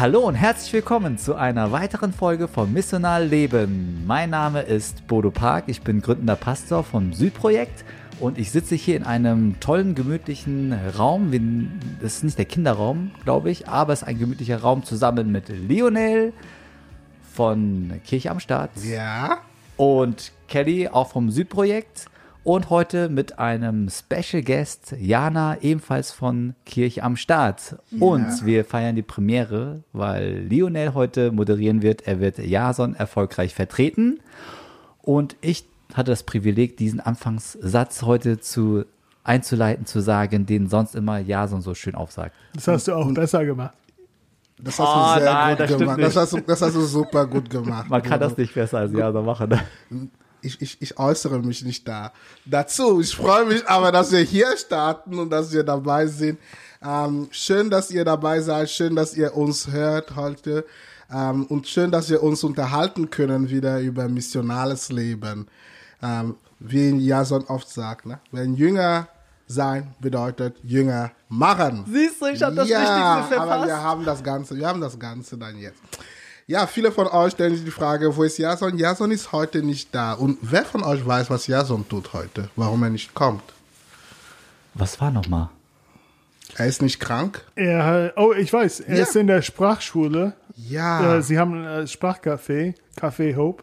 Hallo und herzlich willkommen zu einer weiteren Folge von Missional Leben. Mein Name ist Bodo Park, ich bin gründender Pastor vom Südprojekt und ich sitze hier in einem tollen, gemütlichen Raum. Das ist nicht der Kinderraum, glaube ich, aber es ist ein gemütlicher Raum zusammen mit Lionel von Kirche am Start. Ja. Und Kelly auch vom Südprojekt. Und heute mit einem Special Guest, Jana, ebenfalls von Kirche am Start. Und ja. wir feiern die Premiere, weil Lionel heute moderieren wird. Er wird Jason erfolgreich vertreten. Und ich hatte das Privileg, diesen Anfangssatz heute zu einzuleiten, zu sagen, den sonst immer Jason so schön aufsagt. Das hast du auch besser gemacht. Das hast oh, du sehr nein, gut gemacht. Das hast, du, das hast, du, super gut gemacht. Man kann das nicht besser als Jason machen. Ich, ich, ich äußere mich nicht da dazu. Ich freue mich aber, dass wir hier starten und dass wir dabei sind. Ähm, schön, dass ihr dabei seid. Schön, dass ihr uns hört heute. Ähm, und schön, dass wir uns unterhalten können wieder über missionales Leben. Ähm, wie Jason oft sagt, ne? wenn Jünger sein bedeutet Jünger machen. Siehst du, ich habe das ja, Wichtigste verpasst. aber wir haben das Ganze, wir haben das Ganze dann jetzt. Ja, viele von euch stellen sich die Frage, wo ist Jason? Jason ist heute nicht da. Und wer von euch weiß, was Jason tut heute? Warum er nicht kommt? Was war nochmal? Er ist nicht krank? Er, oh, ich weiß. Er ja. ist in der Sprachschule. Ja. Äh, sie haben ein Sprachcafé, Café Hope,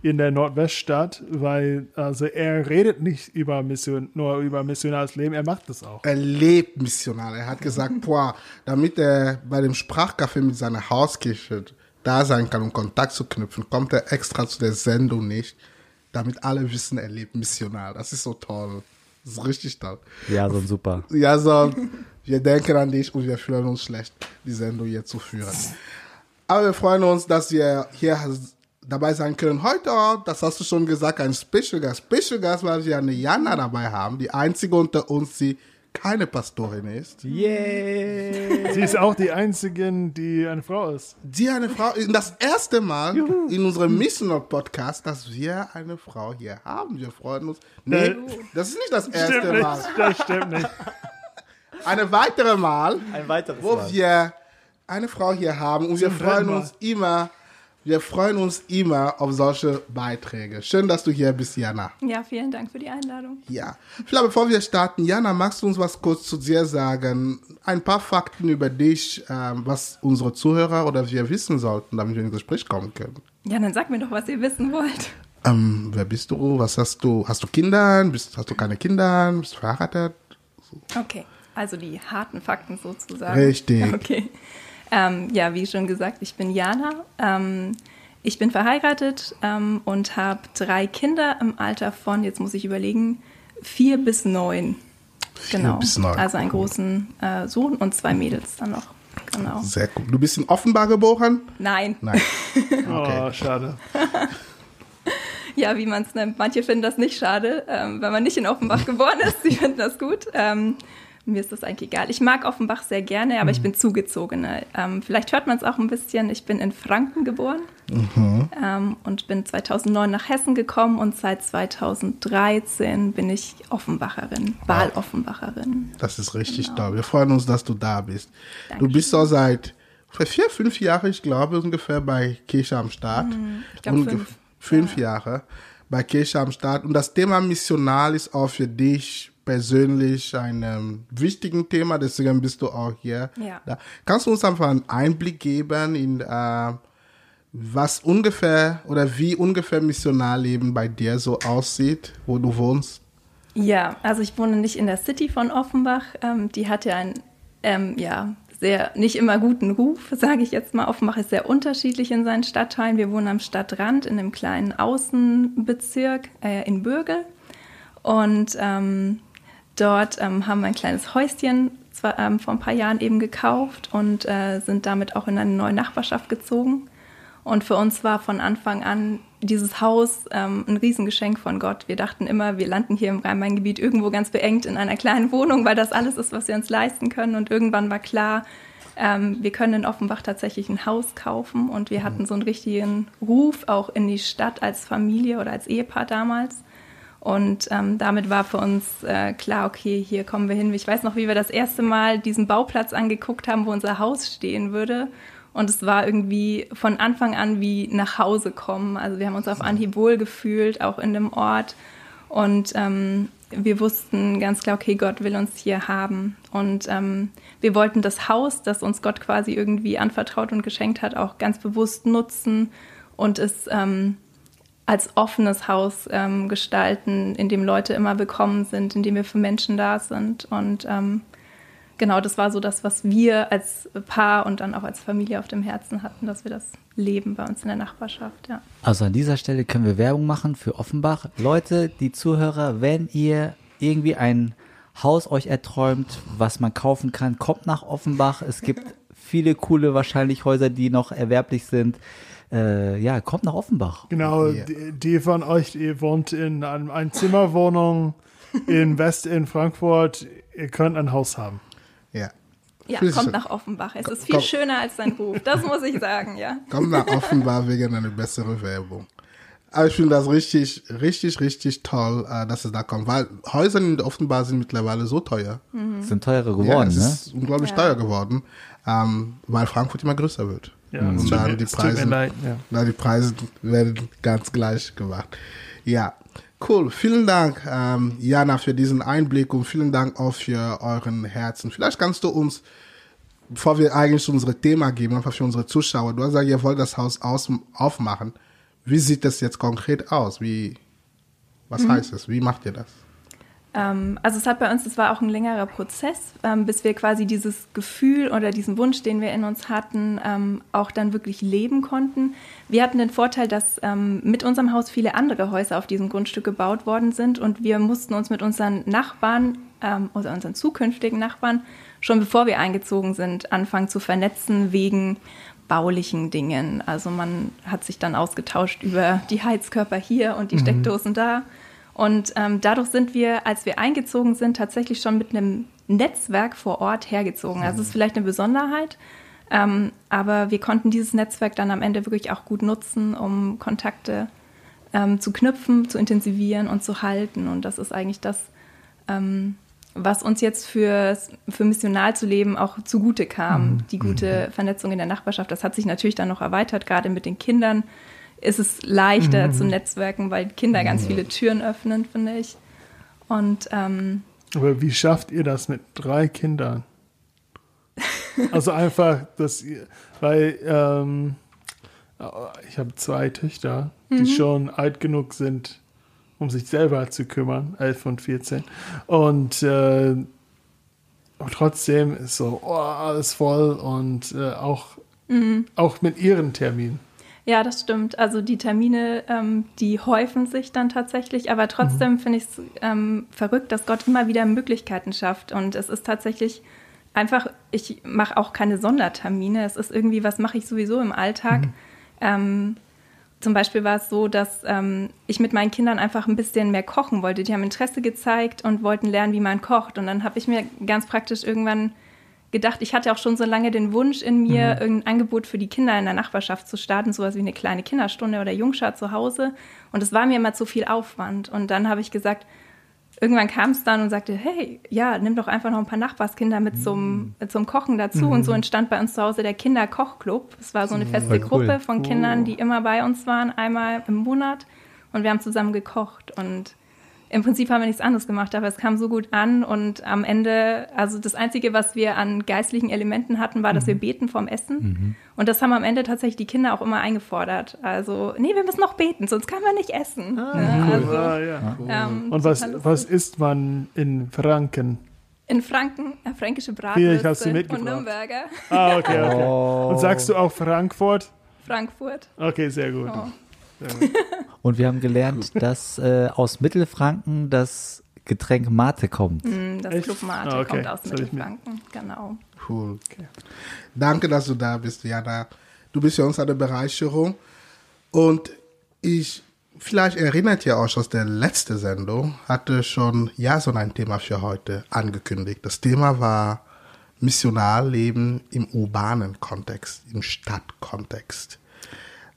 in der Nordweststadt, weil also er redet nicht über Mission, nur über missionales Leben, er macht das auch. Er lebt missional. Er hat gesagt, boah, damit er bei dem Sprachcafé mit seiner Hauskirche da sein kann, um Kontakt zu knüpfen, kommt er extra zu der Sendung nicht, damit alle wissen, er lebt missional. Das ist so toll. Das ist richtig toll. Ja, so super. Ja, so, wir denken an dich und wir fühlen uns schlecht, die Sendung hier zu führen. Aber wir freuen uns, dass wir hier dabei sein können. Heute, das hast du schon gesagt, ein Special Gast. Special Gast, weil wir eine Jana dabei haben, die einzige unter uns, die keine Pastorin ist. Yeah. Sie ist auch die einzige, die eine Frau ist. Die eine Frau Das erste Mal Juhu. in unserem Missioner Podcast, dass wir eine Frau hier haben. Wir freuen uns. Nee, äh, das ist nicht das erste stimmt Mal. Nicht, das stimmt nicht. Eine weitere Mal, ein weiteres wo Mal. wir eine Frau hier haben und wir freuen uns immer wir freuen uns immer auf solche Beiträge. Schön, dass du hier bist, Jana. Ja, vielen Dank für die Einladung. Ja. Vielleicht bevor wir starten, Jana, magst du uns was kurz zu dir sagen? Ein paar Fakten über dich, ähm, was unsere Zuhörer oder wir wissen sollten, damit wir ins Gespräch kommen können. Ja, dann sag mir doch, was ihr wissen wollt. Ähm, wer bist du? Was hast du? Hast du Kinder? Bist, hast du keine Kinder? Bist du verheiratet? Okay, also die harten Fakten sozusagen. Richtig. Okay. Ähm, ja, wie schon gesagt, ich bin Jana. Ähm, ich bin verheiratet ähm, und habe drei Kinder im Alter von, jetzt muss ich überlegen, vier bis neun. Vier genau. bis neun. Also einen großen äh, Sohn und zwei Mädels dann noch. Genau. Sehr gut. Du bist in Offenbar geboren? Nein. Nein. Okay. Oh, schade. ja, wie man es nennt. Manche finden das nicht schade, ähm, wenn man nicht in Offenbach geboren ist. Sie finden das gut. Ähm, mir ist das eigentlich egal. Ich mag Offenbach sehr gerne, aber mhm. ich bin zugezogene. Ähm, vielleicht hört man es auch ein bisschen. Ich bin in Franken geboren mhm. ähm, und bin 2009 nach Hessen gekommen und seit 2013 bin ich Offenbacherin. Wahloffenbacherin. Das ist richtig genau. toll. Wir freuen uns, dass du da bist. Dankeschön. Du bist so seit vier, fünf Jahren, ich glaube, ungefähr bei Kirche am Start. Mhm. Ich glaube fünf. Fünf ja. Jahre bei Kirche am Start. Und das Thema Missional ist auch für dich persönlich ein ähm, wichtiges Thema, deswegen bist du auch hier. Ja. Da. Kannst du uns einfach einen Einblick geben in äh, was ungefähr oder wie ungefähr Missionarleben bei dir so aussieht, wo du wohnst? Ja, also ich wohne nicht in der City von Offenbach. Ähm, die hat ja einen ähm, ja, sehr nicht immer guten Ruf, sage ich jetzt mal. Offenbach ist sehr unterschiedlich in seinen Stadtteilen. Wir wohnen am Stadtrand in einem kleinen Außenbezirk äh, in Bürgel. Und ähm, Dort ähm, haben wir ein kleines Häuschen zwar, ähm, vor ein paar Jahren eben gekauft und äh, sind damit auch in eine neue Nachbarschaft gezogen. Und für uns war von Anfang an dieses Haus ähm, ein Riesengeschenk von Gott. Wir dachten immer, wir landen hier im Rhein-Main-Gebiet irgendwo ganz beengt in einer kleinen Wohnung, weil das alles ist, was wir uns leisten können. Und irgendwann war klar, ähm, wir können in Offenbach tatsächlich ein Haus kaufen. Und wir hatten so einen richtigen Ruf auch in die Stadt als Familie oder als Ehepaar damals. Und ähm, damit war für uns äh, klar, okay, hier kommen wir hin. Ich weiß noch, wie wir das erste Mal diesen Bauplatz angeguckt haben, wo unser Haus stehen würde. Und es war irgendwie von Anfang an wie nach Hause kommen. Also wir haben uns auf Anhieb wohl gefühlt, auch in dem Ort. Und ähm, wir wussten ganz klar, okay, Gott will uns hier haben. Und ähm, wir wollten das Haus, das uns Gott quasi irgendwie anvertraut und geschenkt hat, auch ganz bewusst nutzen und es ähm, als offenes Haus ähm, gestalten, in dem Leute immer willkommen sind, in dem wir für Menschen da sind. Und ähm, genau, das war so das, was wir als Paar und dann auch als Familie auf dem Herzen hatten, dass wir das leben bei uns in der Nachbarschaft. Ja. Also an dieser Stelle können wir Werbung machen für Offenbach. Leute, die Zuhörer, wenn ihr irgendwie ein Haus euch erträumt, was man kaufen kann, kommt nach Offenbach. Es gibt viele coole wahrscheinlich Häuser, die noch erwerblich sind äh, ja, kommt nach Offenbach. Genau, yeah. die, die, von euch, ihr wohnt in einem Einzimmerwohnung in West in Frankfurt, ihr könnt ein Haus haben. Ja. Ja, kommt nach Offenbach. Es ist viel komm. schöner als sein Ruf. Das muss ich sagen, ja. Kommt nach Offenbach wegen einer besseren Werbung. Aber ich finde das richtig, richtig, richtig toll, äh, dass es da kommt. Weil Häuser in Offenbach sind mittlerweile so teuer. Mhm. Sind teurer geworden, ja, es ne? ist unglaublich ja. teuer geworden, ähm, weil Frankfurt immer größer wird. Ja, und dann die Preise, leid, ja. dann die Preise werden ganz gleich gemacht. Ja, cool. Vielen Dank, ähm, Jana, für diesen Einblick und vielen Dank auch für euren Herzen. Vielleicht kannst du uns, bevor wir eigentlich zu unserem Thema gehen, einfach für unsere Zuschauer, du hast gesagt, ihr wollt das Haus aus, aufmachen. Wie sieht das jetzt konkret aus? Wie, was mhm. heißt es? Wie macht ihr das? Ähm, also es hat bei uns, es war auch ein längerer Prozess, ähm, bis wir quasi dieses Gefühl oder diesen Wunsch, den wir in uns hatten, ähm, auch dann wirklich leben konnten. Wir hatten den Vorteil, dass mit unserem Haus viele andere Häuser auf diesem Grundstück gebaut worden sind und wir mussten uns mit unseren Nachbarn oder unseren zukünftigen Nachbarn schon bevor wir eingezogen sind, anfangen zu vernetzen wegen baulichen Dingen. Also man hat sich dann ausgetauscht über die Heizkörper hier und die mhm. Steckdosen da und ähm, dadurch sind wir, als wir eingezogen sind, tatsächlich schon mit einem Netzwerk vor Ort hergezogen. Also es ist vielleicht eine Besonderheit, ähm, aber wir konnten dieses Netzwerk dann am Ende wirklich auch gut nutzen, um Kontakte ähm, zu knüpfen, zu intensivieren und zu halten. Und das ist eigentlich das, ähm, was uns jetzt für, für missional zu leben auch zugute kam, mhm. die gute mhm. Vernetzung in der Nachbarschaft. Das hat sich natürlich dann noch erweitert, gerade mit den Kindern ist es leichter mhm. zu netzwerken, weil Kinder ganz viele Türen öffnen, finde ich. Und ähm, aber wie schafft ihr das mit drei Kindern? also einfach, dass ihr, weil ähm, ich habe zwei Töchter, die mhm. schon alt genug sind, um sich selber zu kümmern, elf und 14. Und äh, trotzdem ist so oh, alles voll und äh, auch, mhm. auch mit ihren Terminen. Ja, das stimmt. Also die Termine, ähm, die häufen sich dann tatsächlich, aber trotzdem mhm. finde ich es ähm, verrückt, dass Gott immer wieder Möglichkeiten schafft. Und es ist tatsächlich einfach, ich mache auch keine Sondertermine. Es ist irgendwie, was mache ich sowieso im Alltag. Mhm. Ähm, zum Beispiel war es so, dass ähm, ich mit meinen Kindern einfach ein bisschen mehr kochen wollte. Die haben Interesse gezeigt und wollten lernen, wie man kocht. Und dann habe ich mir ganz praktisch irgendwann gedacht, ich hatte auch schon so lange den Wunsch in mir, mhm. irgendein Angebot für die Kinder in der Nachbarschaft zu starten, sowas wie eine kleine Kinderstunde oder Jungschar zu Hause. Und es war mir immer zu viel Aufwand. Und dann habe ich gesagt, irgendwann kam es dann und sagte, hey, ja, nimm doch einfach noch ein paar Nachbarskinder mit zum, mhm. zum Kochen dazu. Mhm. Und so entstand bei uns zu Hause der Kinderkochclub. Es war so eine feste cool. Gruppe von Kindern, die immer bei uns waren, einmal im Monat. Und wir haben zusammen gekocht. Und im Prinzip haben wir nichts anderes gemacht, aber es kam so gut an und am Ende, also das Einzige, was wir an geistlichen Elementen hatten, war, dass mhm. wir beten vorm Essen. Mhm. Und das haben am Ende tatsächlich die Kinder auch immer eingefordert. Also, nee, wir müssen noch beten, sonst können wir nicht essen. Ah, ja, cool. also, ah, ja. Cool. Ähm, und was, was isst man in Franken? In Franken, äh, fränkische Bratwürste und Nürnberger. Ah, okay, okay. Oh. Und sagst du auch Frankfurt? Frankfurt. Okay, sehr gut. Oh. Und wir haben gelernt, dass äh, aus Mittelfranken das Getränk Mate kommt. Mm, das Echt? Club Mate ah, okay. kommt aus Mittelfranken, genau. Cool. Okay. Danke, dass du da bist, Jana. Du bist ja uns eine Bereicherung. Und ich, vielleicht erinnert ihr euch aus der letzten Sendung, hatte schon ja so ein Thema für heute angekündigt. Das Thema war Missionarleben im urbanen Kontext, im Stadtkontext.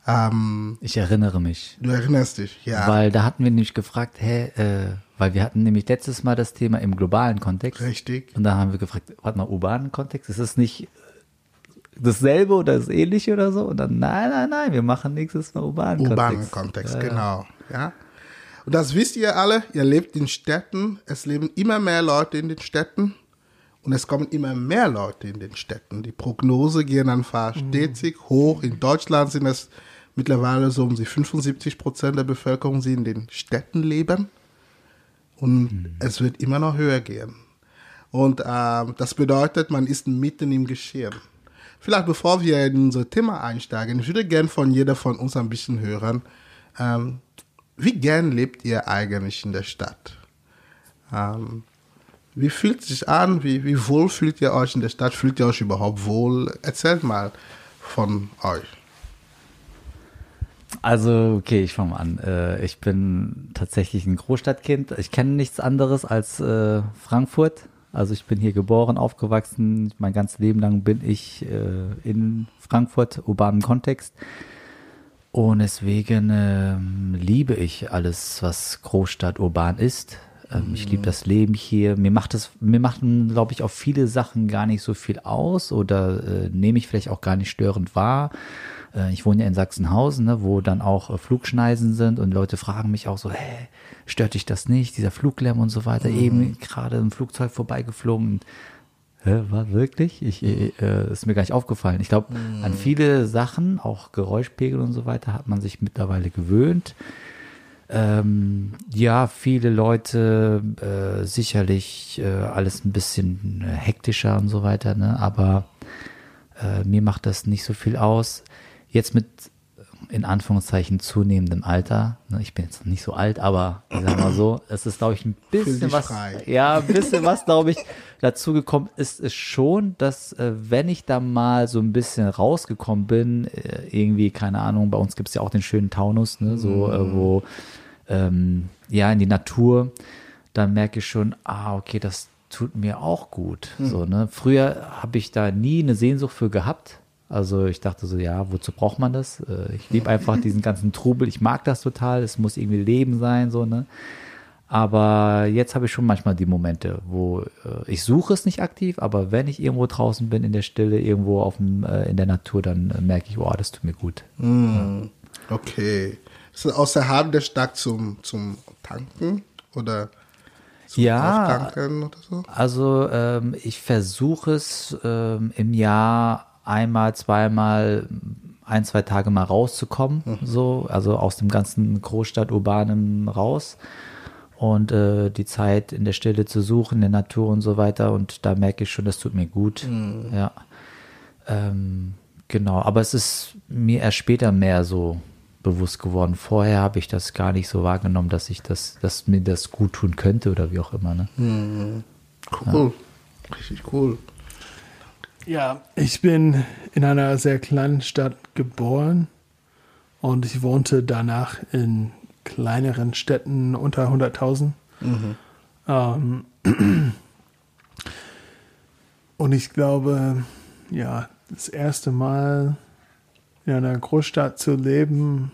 Ähm, Ich erinnere mich. du erinnerst dich, ja. Weil da hatten wir nämlich gefragt, hä, äh, weil wir hatten nämlich letztes Mal das Thema im globalen Kontext. Richtig. Und da haben wir gefragt, warte mal, urbanen Kontext, ist das nicht dasselbe oder das ähnliche oder so? Und dann, nein, nein, nein, wir machen nächstes Mal urbanen, urbanen Kontext. Kontext, ja. genau. Ja. Und das wisst ihr alle, ihr lebt in Städten, es leben immer mehr Leute in den Städten und es kommen immer mehr Leute in den Städten. Die Prognose gehen einfach stetig hoch. In Deutschland sind es mittlerweile so um die 75 Prozent der Bevölkerung, die in den Städten leben. Und es wird immer noch höher gehen. Und ähm, das bedeutet, man ist mitten im Geschehen. Vielleicht bevor wir in unser Thema einsteigen, ich würde gern von jeder von uns ein bisschen hören, ähm, wie gern lebt ihr eigentlich in der Stadt? Ähm, wie fühlt es sich an? Wie, wie wohl fühlt ihr euch in der Stadt? Fühlt ihr euch überhaupt wohl? Erzählt mal von euch. Also, okay, ich fange mal an. Äh, ich bin tatsächlich ein Großstadtkind. Ich kenne nichts anderes als äh, Frankfurt. Also ich bin hier geboren, aufgewachsen. Mein ganzes Leben lang bin ich äh, in Frankfurt, urbanen Kontext. Und deswegen ähm, liebe ich alles, was Großstadt urban ist. Ähm, Ich liebe das Leben hier. Mir macht es, mir machen, glaube ich, auch viele Sachen gar nicht so viel aus oder äh, nehme ich vielleicht auch gar nicht störend wahr. Äh, ich wohne ja in Sachsenhausen, ne, wo dann auch äh, Flugschneisen sind und Leute fragen mich auch so, hä, stört dich das nicht, dieser Fluglärm und so weiter. Eben gerade ein Flugzeug vorbeigeflogen. Und war wirklich? Ich, äh, ist mir gar nicht aufgefallen. Ich glaube, an viele Sachen, auch Geräuschpegel und so weiter, hat man sich mittlerweile gewöhnt. Ähm, ja, viele Leute äh, sicherlich äh, alles ein bisschen äh, hektischer und so weiter, ne? aber äh, mir macht das nicht so viel aus. Jetzt mit in Anführungszeichen zunehmendem Alter, ne? ich bin jetzt noch nicht so alt, aber ich sag mal so, es ist glaube ich ein bisschen was, frei. ja, ein bisschen was glaube ich dazu gekommen ist, ist schon, dass äh, wenn ich da mal so ein bisschen rausgekommen bin, äh, irgendwie, keine Ahnung, bei uns gibt es ja auch den schönen Taunus, ne, so, äh, wo, ähm, ja, in die Natur, dann merke ich schon, ah, okay, das tut mir auch gut. So, ne? Früher habe ich da nie eine Sehnsucht für gehabt. Also ich dachte so, ja, wozu braucht man das? Äh, Ich liebe einfach diesen ganzen Trubel. Ich mag das total. Es muss irgendwie Leben sein, so, ne? Aber jetzt habe ich schon manchmal die Momente, wo äh, ich suche es nicht aktiv, aber wenn ich irgendwo draußen bin, in der Stille, irgendwo auf dem, äh, in der Natur, dann merke ich, oh, das tut mir gut. Okay. Ist das außerhalb der Stadt zum, zum Tanken oder zum Ja. So? Also ähm, ich versuche es ähm, im Jahr einmal, zweimal, ein, zwei Tage mal rauszukommen, so, also aus dem ganzen Großstadt-Urbanen raus und äh, die Zeit in der Stille zu suchen, in der Natur und so weiter. Und da merke ich schon, das tut mir gut. Ja. Ähm, genau, aber es ist mir erst später mehr so bewusst geworden. Vorher habe ich das gar nicht so wahrgenommen, dass ich das, dass mir das gut tun könnte oder wie auch immer. Ne? Cool. Richtig cool. Ja, ich bin in einer sehr kleinen Stadt geboren und ich wohnte danach in kleineren Städten unter 100.000. Ähm, und ich glaube, ja, das erste Mal in einer Großstadt zu leben,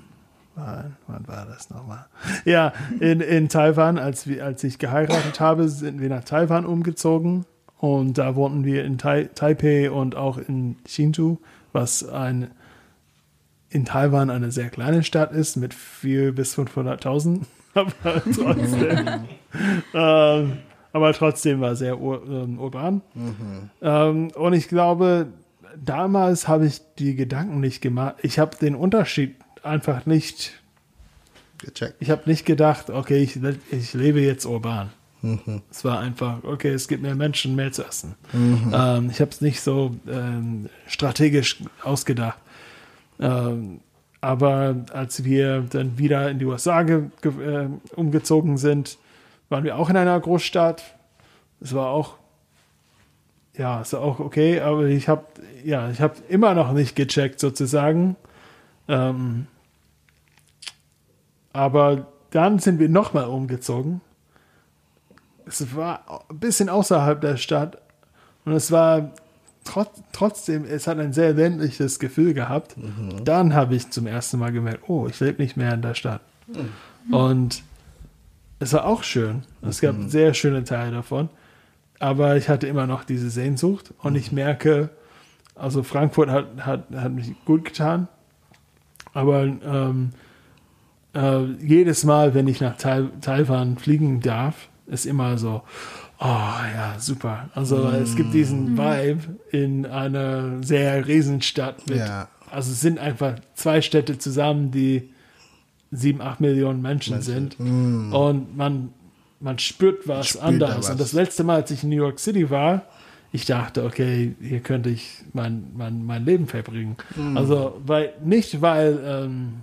wann, wann war das nochmal? Ja, in, in Taiwan, als, wir, als ich geheiratet habe, sind wir nach Taiwan umgezogen. Und da wohnten wir in Tai Taipei und auch in Hsinchu, was ein, in Taiwan eine sehr kleine Stadt ist mit 400.000 bis 500.000. Aber trotzdem, ähm, aber trotzdem war sehr ur, ähm, urban. Ähm, und ich glaube, damals habe ich die Gedanken nicht gemacht. Ich habe den Unterschied einfach nicht Gecheckt. ich habe nicht gedacht, okay, ich, ich lebe jetzt urban. Es war einfach, okay, es gibt mehr Menschen, mehr zu essen. Ähm, ich habe es nicht so ähm, strategisch ausgedacht. Ähm, aber als wir dann wieder in die USA äh, umgezogen sind, waren wir auch in einer Großstadt. Es war auch, ja, es war auch okay, aber ich habe, ja, ich habe immer noch nicht gecheckt sozusagen. Ähm, aber dann sind wir nochmal umgezogen. Es war ein bisschen außerhalb der Stadt und es war trot, trotzdem, es hat ein sehr ländliches Gefühl gehabt. Dann habe ich zum ersten Mal gemerkt, oh, ich lebe nicht mehr in der Stadt. Und es war auch schön. Es gab sehr schöne Teile davon. Aber ich hatte immer noch diese Sehnsucht und ich merke, also Frankfurt hat, hat, hat mich gut getan. Aber ähm, äh, jedes Mal, wenn ich nach Tai- Taiwan fliegen darf, ist immer so, oh ja, super. Also es gibt diesen Vibe in einer sehr Riesenstadt mit, Ja. also es sind einfach zwei Städte zusammen, die sieben, acht Millionen Menschen, sind. Und man, man spürt was Spürt da anderes. was. Und das letzte Mal, als ich in New York City war, ich dachte, okay, hier könnte ich mein, mein, mein Leben verbringen. Also, weil, nicht weil, ähm,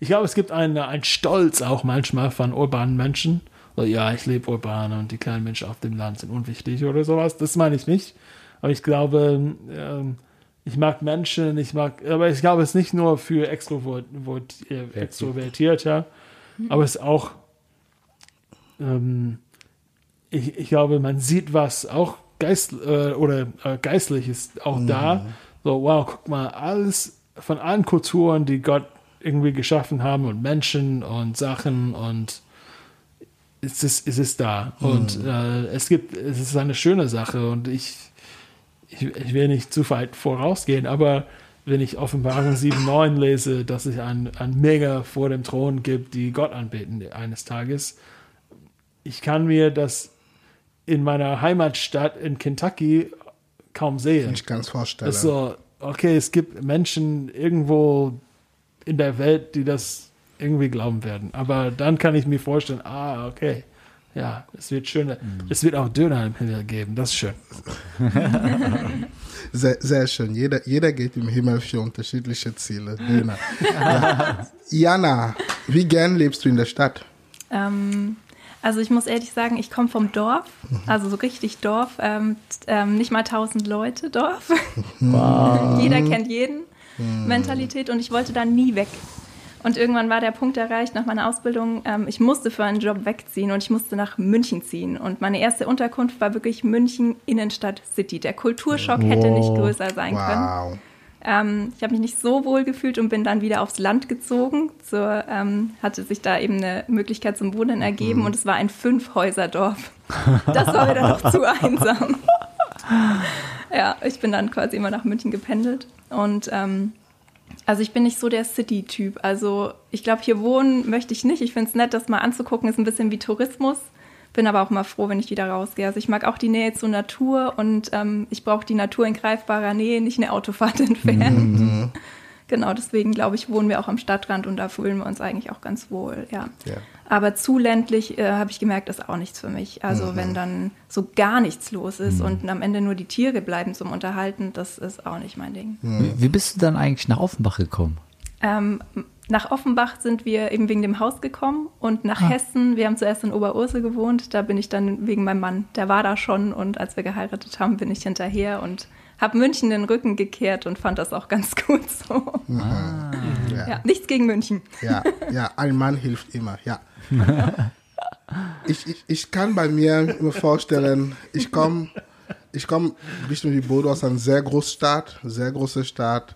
ich glaube, es gibt einen Stolz auch manchmal von urbanen Menschen. Ja, ich lebe urban und die kleinen Menschen auf dem Land sind unwichtig oder sowas. Das meine ich nicht. Aber ich glaube, ähm, ich mag Menschen, ich mag, aber ich glaube, es ist nicht nur für Extrovert, äh, Extrovertierte, aber es ist auch, ähm, ich, ich glaube, man sieht was auch Geist äh, oder äh, geistlich ist auch da. So, wow, guck mal, alles von allen Kulturen, die Gott irgendwie geschaffen haben und Menschen und Sachen und es ist, es ist da. Und äh, es gibt, es ist eine schöne Sache und ich, ich, ich will nicht zu weit vorausgehen, aber wenn ich Offenbarung 7,9 lese, dass es ein, ein Mega vor dem Thron gibt, die Gott anbeten eines Tages, ich kann mir das in meiner Heimatstadt in Kentucky kaum sehen. Ich kann es vorstellen. So, okay, es gibt Menschen irgendwo in der Welt, die das irgendwie glauben werden. Aber dann kann ich mir vorstellen, ah, okay, ja, es wird schöne, es wird auch Döner im Himmel geben, das ist schön. Sehr, sehr schön. Jeder, jeder geht im Himmel für unterschiedliche Ziele. Döner. ja. Jana, wie gern lebst du in der Stadt? Ähm, also ich muss ehrlich sagen, ich komme vom Dorf, also so richtig Dorf, ähm, ähm, nicht mal 1000 Leute Dorf. Jeder kennt jeden Mentalität und ich wollte da nie weg. Und irgendwann war der Punkt erreicht nach meiner Ausbildung, ähm, ich musste für einen Job wegziehen und ich musste nach München ziehen. Und meine erste Unterkunft war wirklich München Innenstadt City. Der Kulturschock hätte nicht größer sein können. Wow. Ähm, ich habe mich nicht so wohl gefühlt und bin dann wieder aufs Land gezogen. Zur, ähm, hatte sich da eben eine Möglichkeit zum Wohnen ergeben und es war ein Fünfhäuserdorf. Das war mir dann noch zu einsam. ja, ich bin dann quasi immer nach München gependelt und ähm, also ich bin nicht so der City-Typ. Also ich glaube, hier wohnen möchte ich nicht. Ich finde es nett, das mal anzugucken. Ist ein bisschen wie Tourismus. Bin aber auch mal froh, wenn ich wieder rausgehe. Also ich mag auch die Nähe zur Natur und ähm, ich brauche die Natur in greifbarer Nähe, nicht eine Autofahrt entfernt. Genau, deswegen glaube ich, wohnen wir auch am Stadtrand und da fühlen wir uns eigentlich auch ganz wohl, ja. Ja. Aber zu ländlich, äh, habe ich gemerkt, ist auch nichts für mich. Also wenn dann so gar nichts los ist und am Ende nur die Tiere bleiben zum Unterhalten, das ist auch nicht mein Ding. Wie, wie bist du dann eigentlich nach Offenbach gekommen? Ähm, nach Offenbach sind wir eben wegen dem Haus gekommen und nach Ah. Hessen, wir haben zuerst in Oberursel gewohnt, da bin ich dann wegen meinem Mann, der war da schon und als wir geheiratet haben, bin ich hinterher und habe München den Rücken gekehrt und fand das auch ganz gut so. Ah. Ja, nichts gegen München. Ja, ja, ein Mann hilft immer, ja. Ich, ich, ich kann bei mir mir vorstellen, ich komme ich komm ein bisschen wie Bodo aus einer sehr großen Stadt, sehr große Stadt.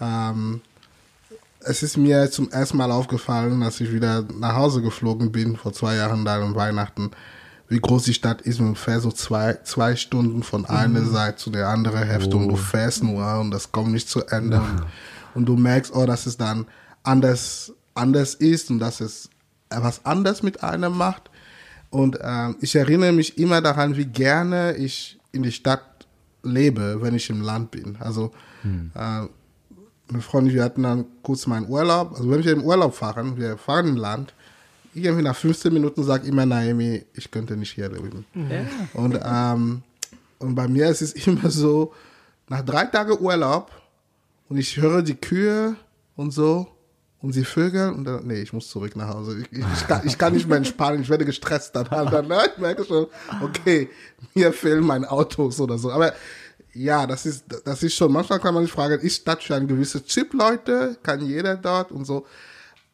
Ähm, es ist mir zum ersten Mal aufgefallen, als ich wieder nach Hause geflogen bin, vor zwei Jahren da um Weihnachten, wie groß die Stadt ist. Man fährt so zwei, zwei Stunden von einer Seite zu der anderen Hälfte und du fährst nur und das kommt nicht zu Ende. Und, und du merkst, oh, dass es dann anders, anders ist und dass es was anders mit einem macht. Und ähm, ich erinnere mich immer daran, wie gerne ich in die Stadt lebe, wenn ich im Land bin. Also äh, meine Freundin, wir hatten dann kurz meinen Urlaub. Also wenn wir im Urlaub fahren, wir fahren im Land, irgendwie nach 15 Minuten sagt immer Naomi, ich könnte nicht hier leben. Und, ähm, und bei mir ist es immer so, nach drei Tagen Urlaub und ich höre die Kühe und so und sie Vögel und dann, nee, ich muss zurück nach Hause. Ich, ich, ich, kann, ich kann nicht mehr entspannen, ich werde gestresst dann. dann ne? Ich merke schon, okay, mir fehlen meine Autos oder so. Aber ja, das ist, das ist schon, manchmal kann man sich fragen, ist das für ein gewisses Chip, Leute? Kann jeder dort und so.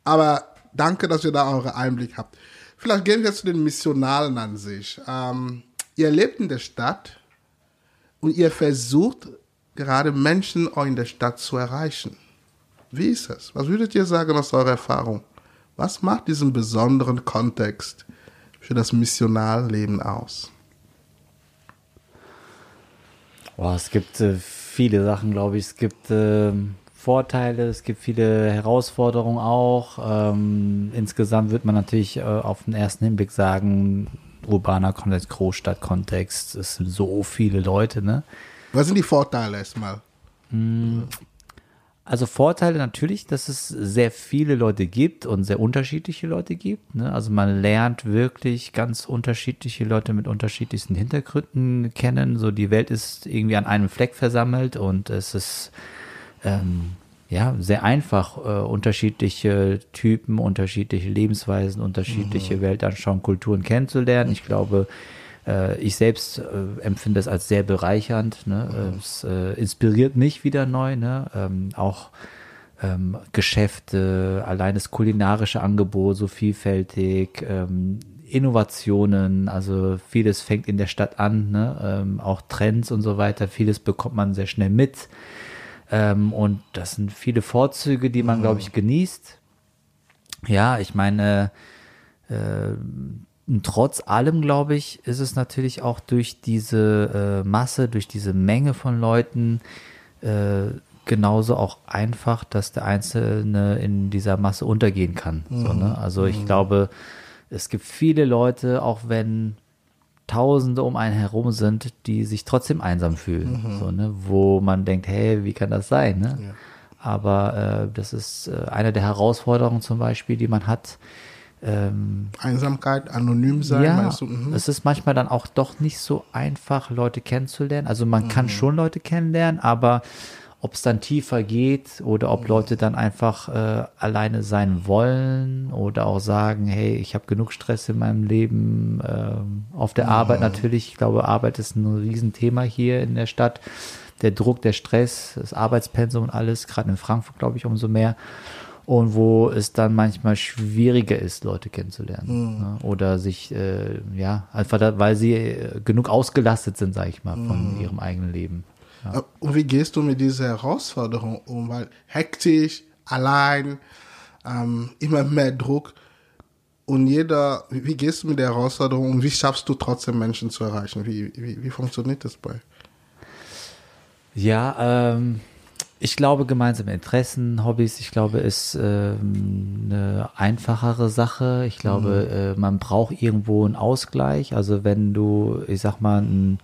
Aber danke, dass ihr da euren Einblick habt. Vielleicht gehen wir zu den Missionalen an sich. Ähm, ihr lebt in der Stadt und ihr versucht, gerade Menschen auch in der Stadt zu erreichen? Wie ist es? Was würdet ihr sagen aus eurer Erfahrung? Was macht diesen besonderen Kontext für das Missionarleben aus? Boah, es gibt äh, viele Sachen, glaube ich. Es gibt äh, Vorteile, es gibt viele Herausforderungen auch. Ähm, insgesamt wird man natürlich äh, auf den ersten Hinblick sagen, urbaner Kontext, Großstadtkontext, es sind so viele Leute, ne? Was sind die Vorteile erstmal? Also Vorteile natürlich, dass es sehr viele Leute gibt und sehr unterschiedliche Leute gibt. Ne? Also man lernt wirklich ganz unterschiedliche Leute mit unterschiedlichsten Hintergründen kennen. So die Welt ist irgendwie an einem Fleck versammelt und es ist ähm, ja sehr einfach, äh, unterschiedliche Typen, unterschiedliche Lebensweisen, unterschiedliche Weltanschauungen, Kulturen kennenzulernen. Ich glaube, äh, ich selbst äh, empfinde es als sehr bereichernd. Ne? Äh, Es äh, inspiriert mich wieder neu. Ne? Ähm, auch ähm, Geschäfte, allein das kulinarische Angebot so vielfältig, ähm, Innovationen, also vieles fängt in der Stadt an, ne? ähm, auch Trends und so weiter, vieles bekommt man sehr schnell mit. Ähm, und das sind viele Vorzüge, die man, glaube ich, genießt. Ja, ich meine, äh, trotz allem, glaube ich, ist es natürlich auch durch diese äh, Masse, durch diese Menge von Leuten äh, genauso auch einfach, dass der Einzelne in dieser Masse untergehen kann. So, ne? Also ich glaube, es gibt viele Leute, auch wenn Tausende um einen herum sind, die sich trotzdem einsam fühlen. So, ne? Wo man denkt, hey, wie kann das sein? Ne? Aber äh, das ist äh, eine der Herausforderungen zum Beispiel, die man hat. Ähm, Einsamkeit, anonym sein, ja, meinst du? Mhm. es ist manchmal dann auch doch nicht so einfach, Leute kennenzulernen. Also man Mhm. kann schon Leute kennenlernen, aber ob es dann tiefer geht oder Mhm. ob Leute dann einfach äh, alleine sein wollen oder auch sagen, hey, ich habe genug Stress in meinem Leben, ähm, auf der Mhm. Arbeit natürlich. Ich glaube, Arbeit ist ein Riesenthema hier in der Stadt. Der Druck, der Stress, das Arbeitspensum und alles, gerade in Frankfurt, glaube ich, umso mehr und wo es dann manchmal schwieriger ist, Leute kennenzulernen. Ne? Oder sich, äh, ja, einfach da, weil sie äh, genug ausgelastet sind, sage ich mal, von ihrem eigenen Leben. Äh, Und wie gehst du mit dieser Herausforderung um? Weil hektisch, allein, ähm, immer mehr Druck. Und jeder, wie, gehst du mit der Herausforderung um? Wie schaffst du trotzdem Menschen zu erreichen? Wie, wie, wie funktioniert das bei? Ja, ähm, ich glaube, gemeinsame Interessen, Hobbys, ich glaube, ist ähm, eine einfachere Sache. Ich glaube, äh, man braucht irgendwo einen Ausgleich. Also wenn du, ich sag mal, ein,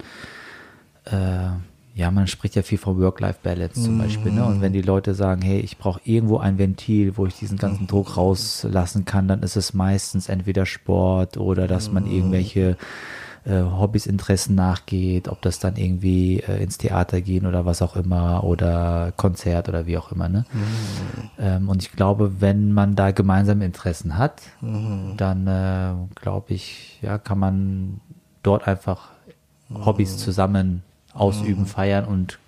äh, ja, man spricht ja viel von Work-Life-Balance zum Beispiel. Ne? Und wenn die Leute sagen, hey, ich brauche irgendwo ein Ventil, wo ich diesen ganzen Druck rauslassen kann, dann ist es meistens entweder Sport oder dass man irgendwelche äh, Hobbys, Interessen nachgeht, ob das dann irgendwie äh, ins Theater gehen oder was auch immer oder Konzert oder wie auch immer. Ne? Ähm, und ich glaube, wenn man da gemeinsame Interessen hat, dann äh, glaube ich, ja, kann man dort einfach Hobbys zusammen ausüben, feiern und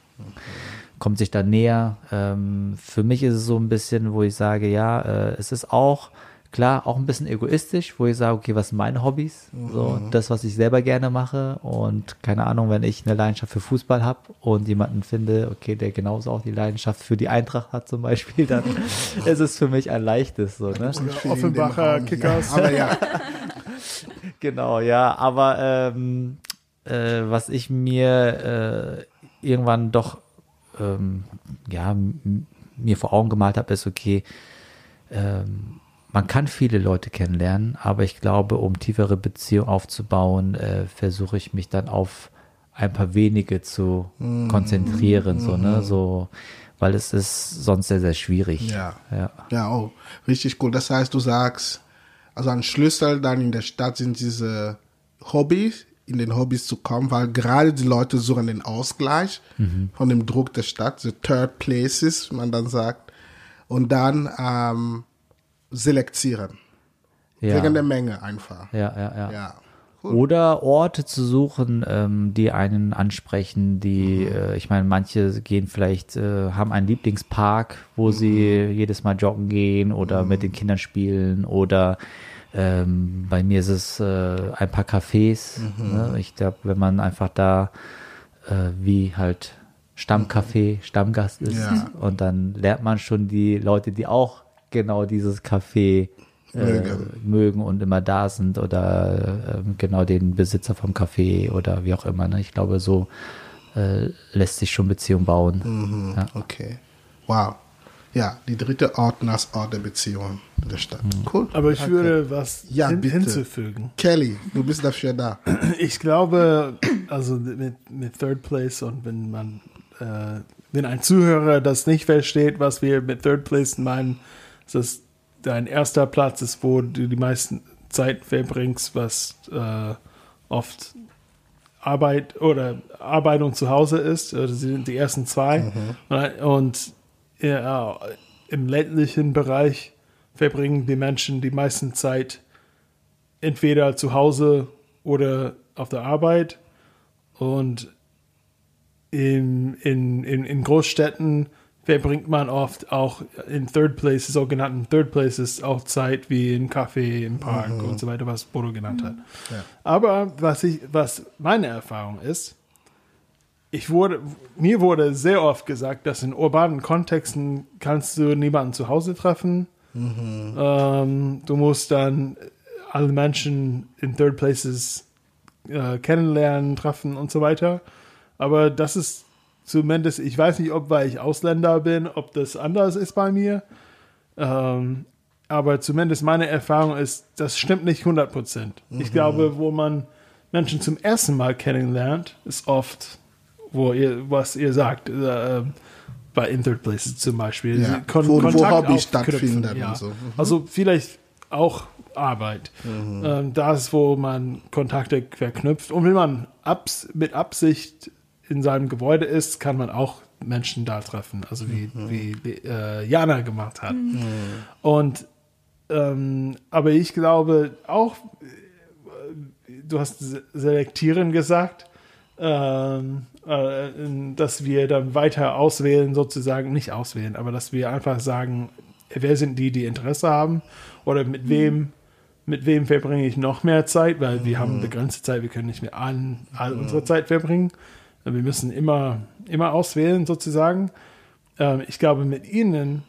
kommt sich da näher. Ähm, für mich ist es so ein bisschen, wo ich sage, ja, äh, es ist auch klar, auch ein bisschen egoistisch, wo ich sage, okay, was sind meine Hobbys? So, das, was ich selber gerne mache. Und keine Ahnung, wenn ich eine Leidenschaft für Fußball habe und jemanden finde, okay, der genauso auch die Leidenschaft für die Eintracht hat zum Beispiel, dann ist es für mich ein leichtes. So, ne? Offenbacher. Kickers. Aber ja, Genau, ja, aber ähm, äh, was ich mir äh, irgendwann doch ähm, ja, mir vor Augen gemalt habe, ist okay, ähm, man kann viele Leute kennenlernen, aber ich glaube, um tiefere Beziehungen aufzubauen, äh, versuche ich mich dann auf ein paar wenige zu konzentrieren, so, ne, so, weil es ist sonst sehr, sehr schwierig. Ja. ja. ja, oh, richtig cool. Das heißt, du sagst, also ein Schlüssel dann in der Stadt sind diese Hobbys, in den Hobbys zu kommen, weil gerade die Leute suchen den Ausgleich von dem Druck der Stadt, the third places, wie man dann sagt, und dann ähm, selektieren. Ja. Wegen der Menge einfach. ja, ja, ja. Ja. Oder Orte zu suchen, ähm, die einen ansprechen, die, äh, ich meine, manche gehen vielleicht, äh, haben einen Lieblingspark, wo sie jedes Mal joggen gehen oder mit den Kindern spielen oder ähm, bei mir ist es äh, ein paar Cafés. Ne? Ich glaube, wenn man einfach da, äh, wie halt Stammcafé, Stammgast ist. Ja. Und dann lernt man schon die Leute, die auch genau dieses Café äh, Mögen. mögen und immer da sind oder äh, genau den Besitzer vom Café oder wie auch immer. Ne? Ich glaube, so äh, lässt sich schon Beziehung bauen. Ja. Okay. Wow. Ja, die dritte Ort als Ort der Beziehung in der Stadt. Cool. Aber ich Okay. würde was Ja, hin, bitte. hinzufügen. Kelly, du bist dafür da. Ich glaube, also mit, mit Third Place und wenn man, äh, wenn ein Zuhörer das nicht versteht, was wir mit Third Place meinen, ist das dein erster Platz ist, wo du die meisten Zeit verbringst, was äh, oft Arbeit oder Arbeit und Zuhause ist. Oder sie sind die ersten zwei. Und ja, im ländlichen Bereich verbringen die Menschen die meisten Zeit entweder zu Hause oder auf der Arbeit. Und in, in, in, in Großstädten verbringt man oft auch in Third Places, sogenannten Third Places, auch Zeit wie im Café, im Park und so weiter, was Bodo genannt hat. Ja. Aber was ich, was meine Erfahrung ist, ich wurde, mir wurde sehr oft gesagt, dass in urbanen Kontexten kannst du niemanden zu Hause treffen. Ähm, du musst dann alle Menschen in Third Places äh, kennenlernen, treffen und so weiter. Aber das ist zumindest, ich weiß nicht, ob weil ich Ausländer bin, ob das anders ist bei mir. Ähm, aber zumindest meine Erfahrung ist, das stimmt nicht 100 Prozent. Ich glaube, wo man Menschen zum ersten Mal kennenlernt, ist oft, wo ihr, was ihr sagt, äh, bei In Third Places zum Beispiel. Ja. Kon Wo- wo Kontakt Hobbys aufknüpfen, stattfinden ja. und so. Mhm. Also vielleicht auch Arbeit. Ähm, da ist, wo man Kontakte verknüpft. Und wenn man abs mit Absicht in seinem Gebäude ist, kann man auch Menschen da treffen. Also wie, wie äh, Jana gemacht hat. Und ähm, aber ich glaube auch, äh, du hast se- selektieren gesagt, ähm, dass wir dann weiter auswählen, sozusagen, nicht auswählen, aber dass wir einfach sagen, wer sind die, die Interesse haben? Oder mit wem, mit wem verbringe ich noch mehr Zeit, weil wir haben begrenzte Zeit, wir können nicht mehr all, all unsere Zeit verbringen. Wir müssen immer, immer auswählen, sozusagen. Ähm, ich glaube, mit ihnen,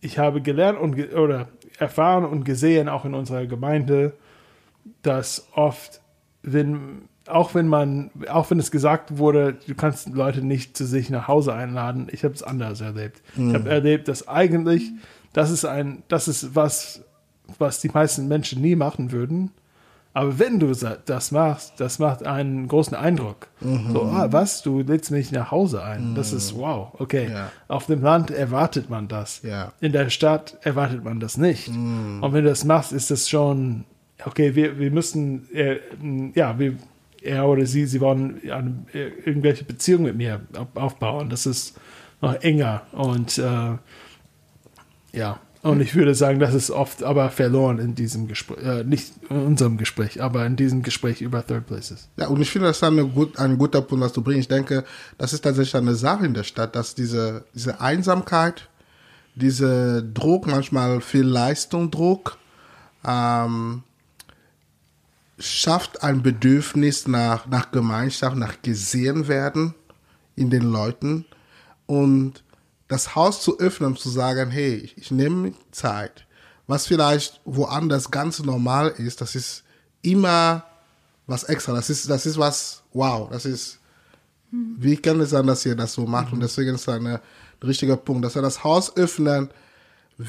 ich habe gelernt und oder erfahren und gesehen, auch in unserer Gemeinde, dass oft, wenn, auch wenn man, auch wenn es gesagt wurde, du kannst Leute nicht zu sich nach Hause einladen, ich habe es anders erlebt. Ich habe erlebt, dass eigentlich, das ist ein, das ist was, was die meisten Menschen nie machen würden. Aber wenn du das machst, das macht einen großen Eindruck. So, ah, was? Du lädst mich nach Hause ein. Das ist wow, okay. Ja. Auf dem Land erwartet man das. Ja. In der Stadt erwartet man das nicht. Und wenn du das machst, ist das schon, okay, wir, wir müssen, äh, ja, wir, er oder sie, sie wollen äh, irgendwelche Beziehungen mit mir auf- aufbauen. Das ist noch enger. Und äh, ja, und ich würde sagen, das ist oft aber verloren in diesem Gespräch, äh, nicht in unserem Gespräch, aber in diesem Gespräch über Third Places. Ja, und ich finde das eine gut, ein guter Punkt, was du bringst. Ich denke, das ist tatsächlich eine Sache in der Stadt, dass diese, diese Einsamkeit, diese Druck, manchmal viel Leistung, Druck, ähm, schafft ein Bedürfnis nach, nach Gemeinschaft, nach gesehen werden in den Leuten und das Haus zu öffnen, zu sagen, hey, ich, ich nehme Zeit, was vielleicht woanders ganz normal ist, das ist immer was extra, das ist, das ist was, wow, das ist, wie kann es sein, dass ihr das so macht. Und deswegen ist ein richtiger Punkt, dass wir das Haus öffnen,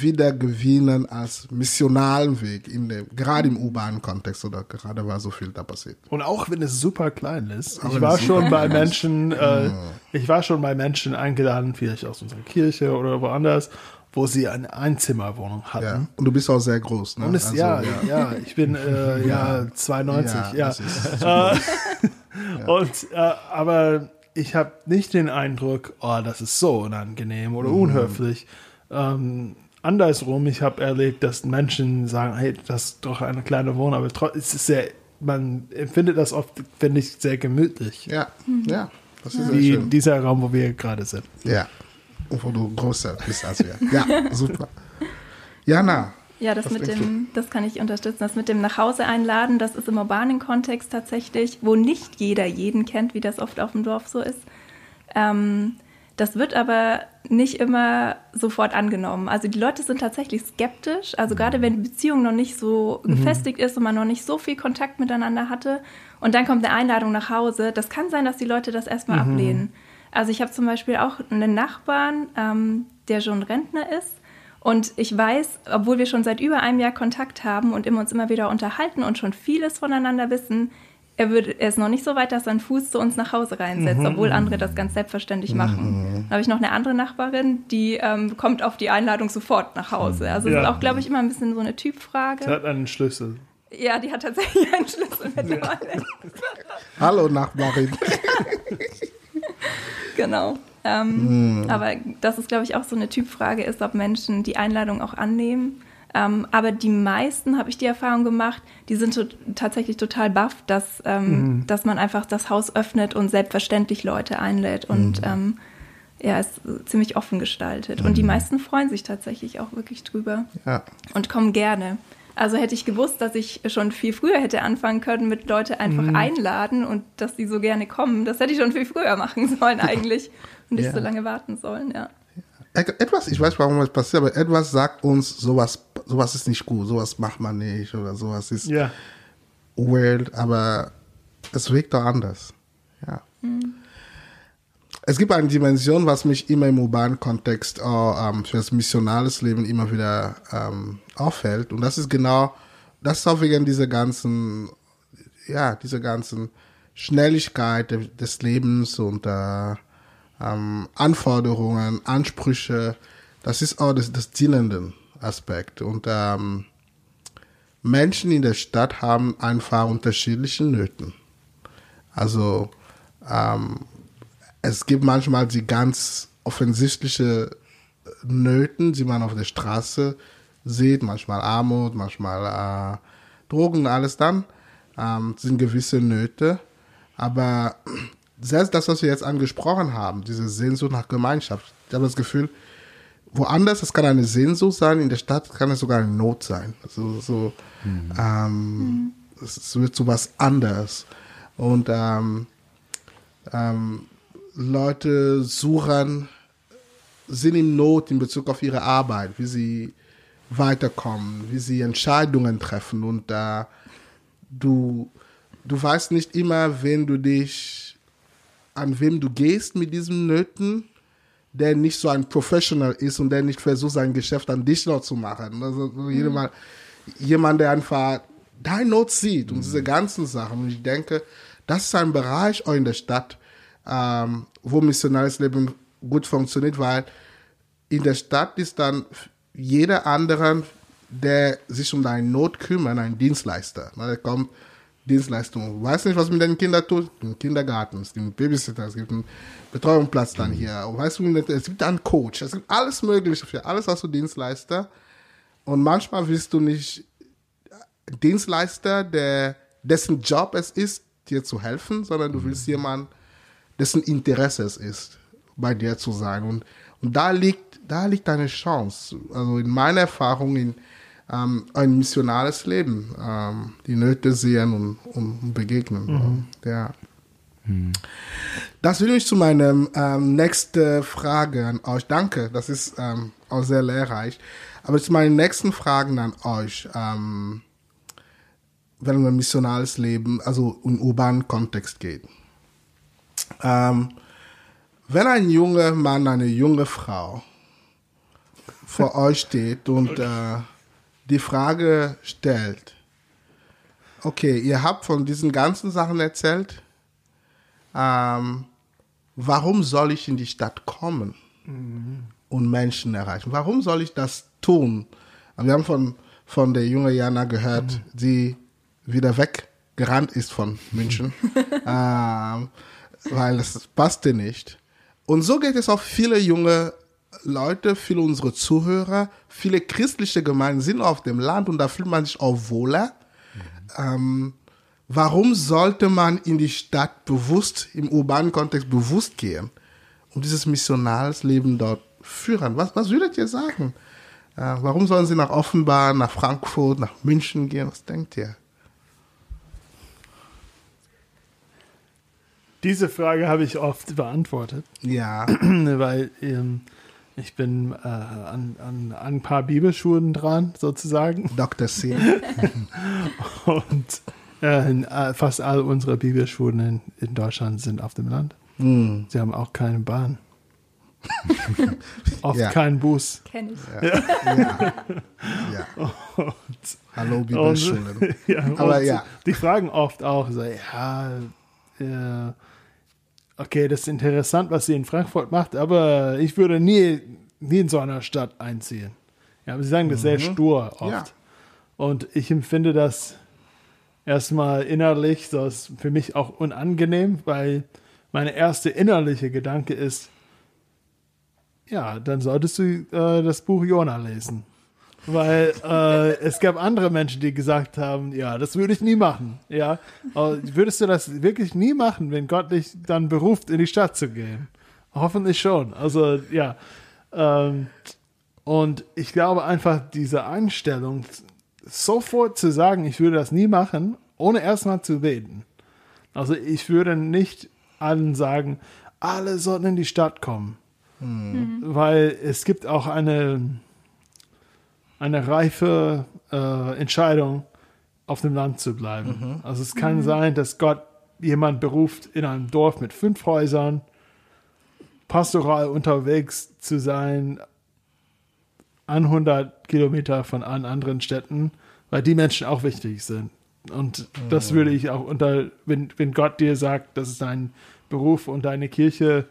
wieder gewinnen als missionalen Weg, in dem, gerade im urbanen Kontext oder gerade war so viel da passiert. Und auch wenn es super klein ist, Auch ich war schon bei. Menschen, äh, ich war schon bei Menschen eingeladen, vielleicht aus unserer Kirche oder woanders, wo sie eine Einzimmerwohnung hatten. Ja. Und du bist auch sehr groß, ne? Und es, Also, ja, ja, ich bin äh, ja, 92, ja. Äh, Und äh, aber ich habe nicht den Eindruck, oh, das ist so unangenehm oder unhöflich. Ähm, andersrum, ich habe erlebt, dass Menschen sagen, hey, das ist doch eine kleine Wohnung, aber tro- es ist sehr, man empfindet das oft, finde ich, sehr gemütlich. ja, ja, das ist sehr Wie dieser Raum, wo wir gerade sind. Ja, und wo du größer bist als wir. Ja, super. Jana, Ja, das mit dem, das kann ich unterstützen. Das mit dem Nachhause einladen, das ist im urbanen Kontext tatsächlich, wo nicht jeder jeden kennt, wie das oft auf dem Dorf so ist. Ähm, das wird aber nicht immer sofort angenommen. Also die Leute sind tatsächlich skeptisch. Also gerade wenn die Beziehung noch nicht so gefestigt ist und man noch nicht so viel Kontakt miteinander hatte und dann kommt eine Einladung nach Hause, das kann sein, dass die Leute das erstmal ablehnen. Also ich habe zum Beispiel auch einen Nachbarn, ähm, der schon Rentner ist. Und ich weiß, obwohl wir schon seit über einem Jahr Kontakt haben und immer uns immer wieder unterhalten und schon vieles voneinander wissen, er, würde, er ist noch nicht so weit, dass er einen Fuß zu uns nach Hause reinsetzt, obwohl andere das ganz selbstverständlich machen. Dann habe ich noch eine andere Nachbarin, die ähm, kommt auf die Einladung sofort nach Hause. Also es Ja. ist auch, glaube ich, immer ein bisschen so eine Typfrage. Er hat einen Schlüssel. Ja, die hat tatsächlich einen Schlüssel mittlerweile. Hallo Nachbarin. Genau. Ähm, Aber das ist, glaube ich, auch so eine Typfrage ist, ob Menschen die Einladung auch annehmen. Ähm, aber die meisten, habe ich die Erfahrung gemacht, die sind to tatsächlich total baff, dass, ähm, dass man einfach das Haus öffnet und selbstverständlich Leute einlädt und ähm, ja, ist ziemlich offen gestaltet. Und die meisten freuen sich tatsächlich auch wirklich drüber Ja. und kommen gerne. Also hätte ich gewusst, dass ich schon viel früher hätte anfangen können, mit Leute einfach einladen und dass die so gerne kommen. Das hätte ich schon viel früher machen sollen eigentlich und nicht Ja. so lange warten sollen, ja. Et- Etwas, ich weiß, warum das passiert, aber etwas sagt uns, sowas, sowas ist nicht gut, sowas macht man nicht oder sowas ist Ja. weird, aber es wirkt doch anders. Ja. Es gibt eine Dimension, was mich immer im urbanen Kontext auch, ähm, für das missionales Leben immer wieder ähm, auffällt. Und das ist genau, das ist auch wegen dieser ganzen, ja, dieser ganzen Schnelligkeit de- des Lebens und äh, ähm, Anforderungen, Ansprüche. Das ist auch das, das dienenden Aspekt. Und ähm, Menschen in der Stadt haben einfach unterschiedliche Nöten. Also ähm, es gibt manchmal die ganz offensichtliche Nöten, die man auf der Straße sieht, manchmal Armut, manchmal äh, Drogen, alles dann, ähm, sind gewisse Nöte. Aber selbst das, was wir jetzt angesprochen haben, diese Sehnsucht nach Gemeinschaft, ich habe das Gefühl, woanders, es kann eine Sehnsucht sein, in der Stadt kann es sogar eine Not sein. Also so, ähm, es wird so was anderes. Und ähm, ähm, Leute suchen, sind in Not in Bezug auf ihre Arbeit, wie sie weiterkommen, wie sie Entscheidungen treffen. Und äh, du, du weißt nicht immer, wen du dich, an wem du gehst mit diesen Nöten, der nicht so ein Professional ist und der nicht versucht, sein Geschäft an dich noch zu machen. Also so jemand, jemand, der einfach deine Not sieht und diese ganzen Sachen. Und ich denke, das ist ein Bereich auch in der Stadt, ähm, wo missionales Leben gut funktioniert, weil in der Stadt ist dann jeder andere, der sich um deine Not kümmert, ein Dienstleister. Na, Der kommt, Dienstleistung. Weiß nicht, was mit den Kindern tut. Im Kindergarten, es gibt einen Babysitter, es gibt einen Betreuungsplatz dann hier. Und weißt du, es gibt einen Coach, es gibt alles Mögliche für alles hast du Dienstleister. Und manchmal willst du nicht Dienstleister, der, dessen Job es ist, dir zu helfen, sondern du willst jemanden, dessen Interesse es ist, bei dir zu sein. Und, und da liegt, da liegt eine Chance. Also in meiner Erfahrung in ähm, ein missionales Leben, ähm, die Nöte sehen und, und begegnen. Ja. Das führt mich zu meiner ähm, nächsten Frage an euch. Danke, das ist ähm, auch sehr lehrreich. Aber zu meinen nächsten Fragen an euch. Ähm, wenn man missionales Leben, also im urbanen Kontext geht. Ähm, wenn ein junger Mann, eine junge Frau vor euch steht und äh, die Frage stellt, okay, ihr habt von diesen ganzen Sachen erzählt, ähm, warum soll ich in die Stadt kommen und Menschen erreichen? Warum soll ich das tun? Wir haben von, von der jungen Jana gehört, die wieder weggerannt ist von München, ähm, weil es passte nicht. Und so geht es auch viele junge Leute, viele unserer Zuhörer, viele christliche Gemeinden sind auf dem Land und da fühlt man sich auch wohler. Ähm, warum sollte man in die Stadt bewusst, im urbanen Kontext bewusst gehen und dieses missionales Leben dort führen? Was, was würdet ihr sagen? Äh, warum sollen sie nach Offenbach, nach Frankfurt, nach München gehen? Was denkt ihr? Diese Frage habe ich oft beantwortet, Ja. weil ähm, ich bin äh, an, an, an ein paar Bibelschulen dran, sozusagen. Dr. C. Und äh, in, äh, fast all unsere Bibelschulen in, in Deutschland sind auf dem Land. Hm. Sie haben auch keine Bahn. Oft Ja. keinen Bus. Kenne ich. Ja. ja. Hallo Bibelschulen. ja, Aber und ja. Die fragen oft auch so, ja, äh, okay, das ist interessant, was sie in Frankfurt macht, aber ich würde nie, nie in so einer Stadt einziehen. Ja, aber sie sagen das sehr stur oft. Mhm. Ja. Und ich empfinde das erstmal innerlich, so ist für mich auch unangenehm, weil meine erste innerliche Gedanke ist, ja, dann solltest du äh, das Buch Jona lesen. Weil äh, es gab andere Menschen, die gesagt haben, ja, das würde ich nie machen. Ja, aber würdest du das wirklich nie machen, wenn Gott dich dann beruft, in die Stadt zu gehen? Hoffentlich schon. Also ja. Ähm, und ich glaube einfach, diese Einstellung, sofort zu sagen, ich würde das nie machen, ohne erstmal zu beten. Also ich würde nicht allen sagen, alle sollten in die Stadt kommen. Weil es gibt auch eine, eine reife äh, Entscheidung, auf dem Land zu bleiben. Also es kann sein, dass Gott jemand beruft, in einem Dorf mit fünf Häusern pastoral unterwegs zu sein, an 100 Kilometer von allen anderen Städten, weil die Menschen auch wichtig sind. Und das würde ich auch unter, wenn, wenn Gott dir sagt, das ist dein Beruf und deine Kirche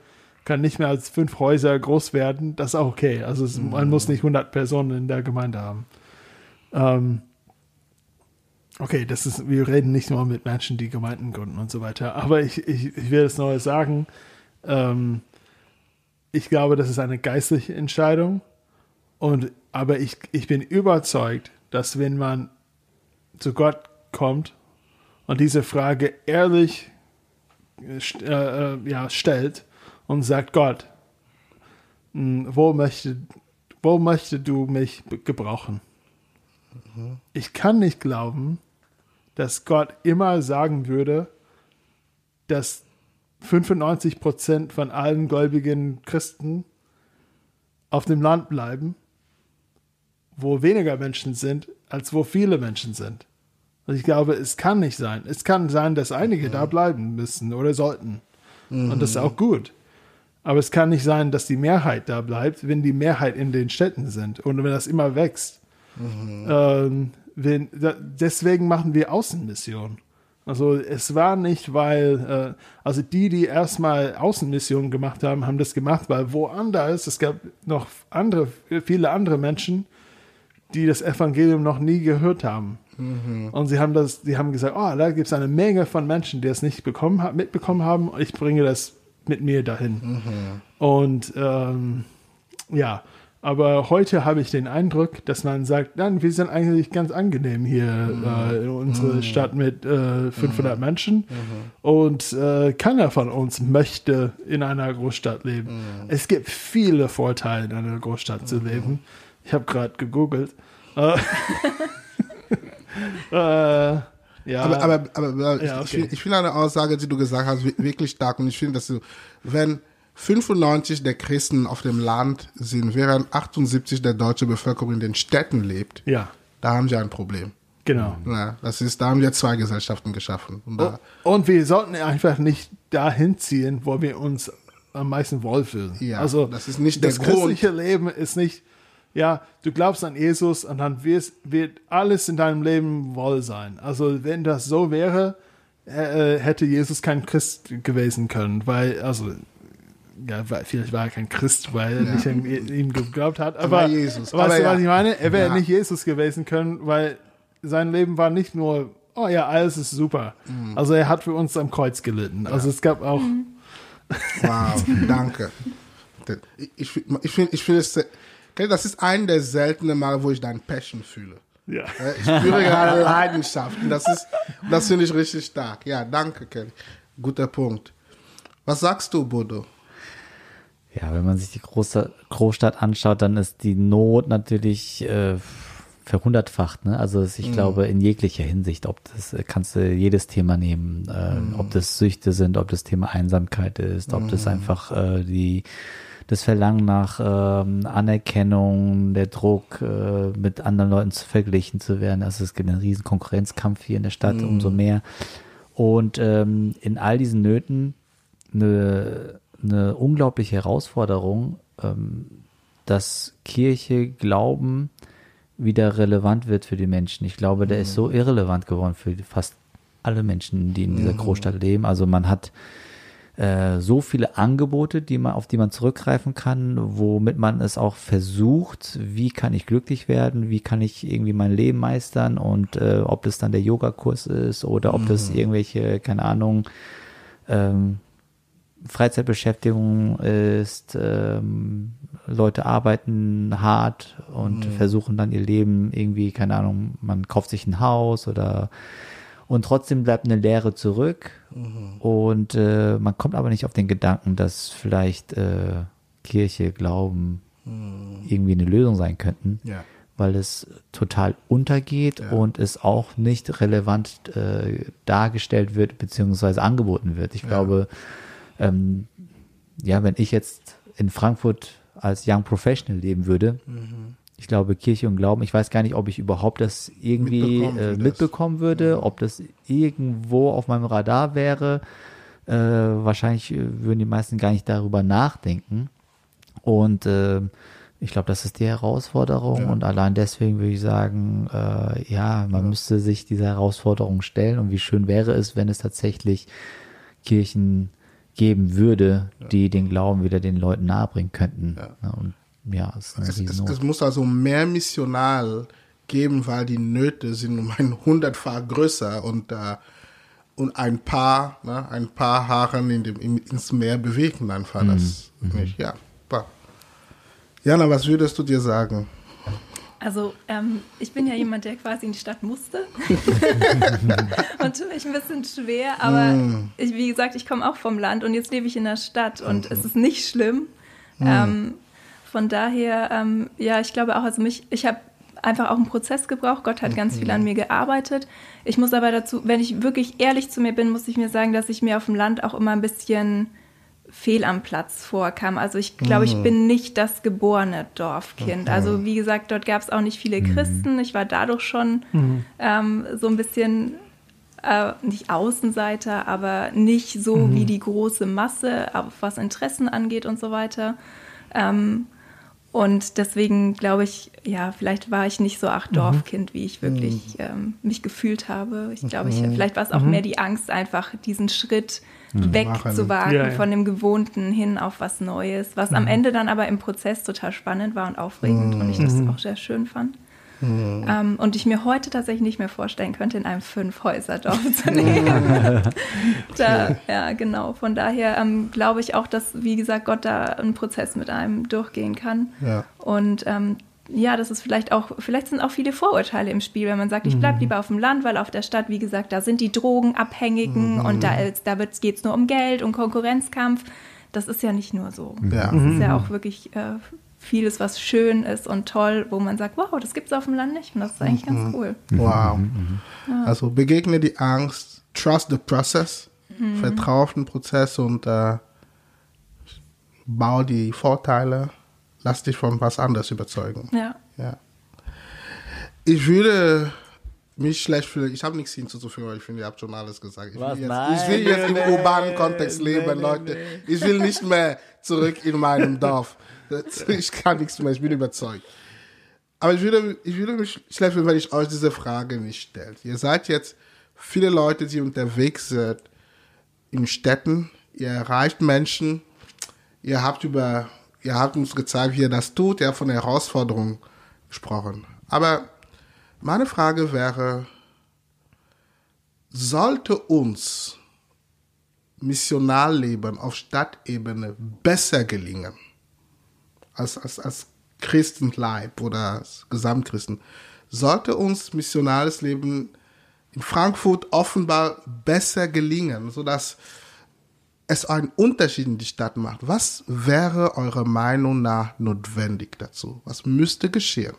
kann nicht mehr als fünf Häuser groß werden, das ist auch okay. Also es, man muss nicht 100 Personen in der Gemeinde haben. Ähm, okay, das ist, wir reden nicht nur mit Menschen, die Gemeinden gründen und so weiter, aber ich, ich, ich will es neu sagen. Ähm, ich glaube, das ist eine geistliche Entscheidung. Und, aber ich, ich bin überzeugt, dass wenn man zu Gott kommt und diese Frage ehrlich äh, äh, äh, ja, stellt und sagt, Gott, mh, wo möchte, wo möchte du mich gebrauchen? Ich kann nicht glauben, dass Gott immer sagen würde, dass 95 Prozent von allen gläubigen Christen auf dem Land bleiben, wo weniger Menschen sind, als wo viele Menschen sind. Und ich glaube, es kann nicht sein. Es kann sein, dass einige da bleiben müssen oder sollten. Und das ist auch gut. Aber es kann nicht sein, dass die Mehrheit da bleibt, wenn die Mehrheit in den Städten sind und wenn das immer wächst. Ähm, wenn, da, deswegen machen wir Außenmission. Also es war nicht, weil, äh, also die, die erstmal Außenmissionen gemacht haben, haben das gemacht, weil woanders, es gab noch andere, viele andere Menschen, die das Evangelium noch nie gehört haben. Und sie haben das, die haben gesagt, oh, da gibt es eine Menge von Menschen, die es nicht bekommen, mitbekommen haben. Ich bringe das mit mir dahin. Und ähm, ja, aber heute habe ich den Eindruck, dass man sagt, nein, wir sind eigentlich ganz angenehm hier äh, in unserer Stadt mit äh, 500 Menschen und äh, keiner von uns möchte in einer Großstadt leben. Es gibt viele Vorteile, in einer Großstadt zu leben. Ich habe gerade gegoogelt. Äh, äh, ja, Aber, aber, aber, Ja, ich okay. finde ich finde eine Aussage, die du gesagt hast, wi- wirklich stark. Und ich finde, dass du, wenn 95 der Christen auf dem Land sind, während 78 der deutsche Bevölkerung in den Städten lebt, ja, da haben sie ein Problem. genau. Ja, das ist, da haben wir zwei Gesellschaften geschaffen. Und da, Und wir sollten einfach nicht dahin ziehen, wo wir uns am meisten wohlfühlen. Ja, also das ist nicht das der Grund. christliche Leben ist nicht, ja, du glaubst an Jesus und dann wirst, wird alles in deinem Leben wohl sein. Also wenn das so wäre, äh, hätte Jesus kein Christ gewesen können, weil, also ja, vielleicht war er kein Christ, weil er Ja. nicht an ihm geglaubt hat. Er Aber war Jesus. weißt Aber du, ja. was ich meine? Er wäre Ja. nicht Jesus gewesen können, weil sein Leben war nicht nur, oh ja, alles ist super. Mhm. Also er hat für uns am Kreuz gelitten. Also es gab auch, wow, danke. Ich, ich, find- ich finde, ich finde es, das ist ein der seltenen Male, wo ich dein Passion fühle. ja. Ich spüre gerade Leidenschaft. Und das ist, das finde ich richtig stark. Ja, danke, Kelly. Guter Punkt. Was sagst du, Bodo? Ja, wenn man sich die Großstadt, Großstadt anschaut, dann ist die Not natürlich äh, verhundertfacht. Ne? Also ich Mhm. glaube in jeglicher Hinsicht, ob das äh, kannst du jedes Thema nehmen, äh, Mhm. ob das Süchte sind, ob das Thema Einsamkeit ist, ob das einfach äh, die das Verlangen nach ähm, Anerkennung, der Druck, äh, mit anderen Leuten zu verglichen zu werden. Also es gibt einen riesen Konkurrenzkampf hier in der Stadt, umso mehr. Und ähm, in all diesen Nöten eine, eine unglaubliche Herausforderung, ähm, dass Kirche, Glauben wieder relevant wird für die Menschen. Ich glaube, der ist so irrelevant geworden für fast alle Menschen, die in dieser Großstadt leben. Also man hat äh, so viele Angebote, die man, auf die man zurückgreifen kann, womit man es auch versucht, wie kann ich glücklich werden, wie kann ich irgendwie mein Leben meistern und äh, ob das dann der Yogakurs ist oder ob das irgendwelche, keine Ahnung, ähm, Freizeitbeschäftigung ist, ähm, Leute arbeiten hart und versuchen dann ihr Leben irgendwie, keine Ahnung, man kauft sich ein Haus oder und trotzdem bleibt eine Lehre zurück. Und äh, man kommt aber nicht auf den Gedanken, dass vielleicht äh, Kirche, Glauben irgendwie eine Lösung sein könnten, Ja. weil es total untergeht und es auch nicht relevant äh, dargestellt wird beziehungsweise angeboten wird. Ich glaube, ähm, ja, wenn ich jetzt in Frankfurt als Young Professional leben würde, ich glaube, Kirche und Glauben, ich weiß gar nicht, ob ich überhaupt das irgendwie Mitbekommen äh, mitbekommen würde, ob das irgendwo auf meinem Radar wäre. Äh, wahrscheinlich äh, würden die meisten gar nicht darüber nachdenken. Und äh, ich glaube, das ist die Herausforderung. Und allein deswegen würde ich sagen, äh, ja, man müsste sich dieser Herausforderung stellen. Und wie schön wäre es, wenn es tatsächlich Kirchen geben würde, die den Glauben wieder den Leuten nahebringen könnten. Ja. Und ja, es ist eine Es, es, es muss also mehr Missional geben, weil die Nöte sind um ein hundertfach größer und, äh, und ein paar, ne, ein paar Haaren in dem, in, ins Meer bewegen einfach das nicht. Ja. Jana, was würdest du dir sagen? Also ähm, ich bin ja jemand, der quasi in die Stadt musste. und tue mich ein bisschen schwer, aber ich, wie gesagt, ich komme auch vom Land und jetzt lebe ich in der Stadt und es ist nicht schlimm. Ähm, von daher, ähm, ja, ich glaube auch, also mich, ich habe einfach auch einen Prozess gebraucht. Gott hat ganz viel an mir gearbeitet. Ich muss aber dazu, wenn ich wirklich ehrlich zu mir bin, muss ich mir sagen, dass ich mir auf dem Land auch immer ein bisschen fehl am Platz vorkam. Also ich glaube, ich bin nicht das geborene Dorfkind. Also wie gesagt, dort gab es auch nicht viele Christen. Ich war dadurch schon ähm, so ein bisschen äh, nicht Außenseiter, aber nicht so wie die große Masse, was Interessen angeht und so weiter. Ähm, und deswegen glaube ich, ja, vielleicht war ich nicht so ach Dorfkind, wie ich wirklich ähm, mich gefühlt habe. Ich glaube, ich, vielleicht war es auch mehr die Angst, einfach diesen Schritt wegzuwagen Ja, ja. von dem Gewohnten hin auf was Neues, was am Ende dann aber im Prozess total spannend war und aufregend und ich das auch sehr schön fand. Ähm, und ich mir heute tatsächlich nicht mehr vorstellen könnte, in einem Fünf-Häuser-Dorf zu leben. da, ja, genau. Von daher ähm, glaube ich auch, dass, wie gesagt, Gott da einen Prozess mit einem durchgehen kann. Ja. Und ähm, ja, das ist vielleicht auch, vielleicht sind auch viele Vorurteile im Spiel, wenn man sagt, ich bleibe lieber auf dem Land, weil auf der Stadt, wie gesagt, da sind die Drogenabhängigen und da, ist- da geht es nur um Geld und Konkurrenzkampf. Das ist ja nicht nur so. Ja. Das ist ja auch wirklich äh, vieles, was schön ist und toll, wo man sagt, wow, das gibt es auf dem Land nicht. Und das ist eigentlich ganz cool. Wow. Also begegne die Angst, trust the process, vertraue auf den Prozess und äh, bau die Vorteile, lass dich von was anderes überzeugen. Ja. Ja. Ich würde mich schlecht fühlen. Ich habe nichts hinzuzufügen, weil ich finde, ihr habt schon alles gesagt. Ich Was? will jetzt, Nein, ich will jetzt im nee, urbanen Kontext nee, leben, nee, Leute. Ich will nicht mehr zurück in meinem Dorf. Ich kann nichts mehr, ich bin überzeugt. Aber ich würde, ich würde mich schlecht fühlen, wenn ich euch diese Frage nicht stelle. Ihr seid jetzt viele Leute, die unterwegs sind in Städten. Ihr erreicht Menschen. Ihr habt über, ihr habt uns gezeigt, wie ihr das tut. Ihr habt von der Herausforderung gesprochen. Aber meine Frage wäre, sollte uns Missionarleben auf Stadtebene besser gelingen als, als, als Christenleib oder als Gesamtchristen, sollte uns missionales Leben in Frankfurt offenbar besser gelingen, sodass es einen Unterschied in die Stadt macht. Was wäre eurer Meinung nach notwendig dazu? Was müsste geschehen?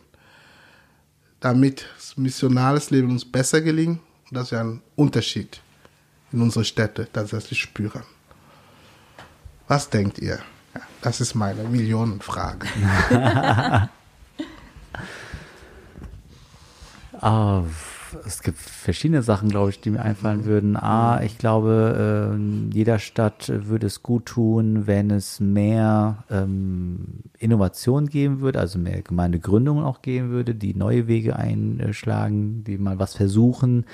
Damit das missionales Leben uns besser gelingt und dass wir einen Unterschied in unsere Städte tatsächlich spüren. Was denkt ihr? Das ist meine Millionenfrage. Ah, es gibt verschiedene Sachen, glaube ich, die mir einfallen würden. A, ich glaube, äh, jeder Stadt würde es gut tun, wenn es mehr ähm, Innovation geben würde, also mehr Gemeindegründungen auch geben würde, die neue Wege einschlagen, die mal was versuchen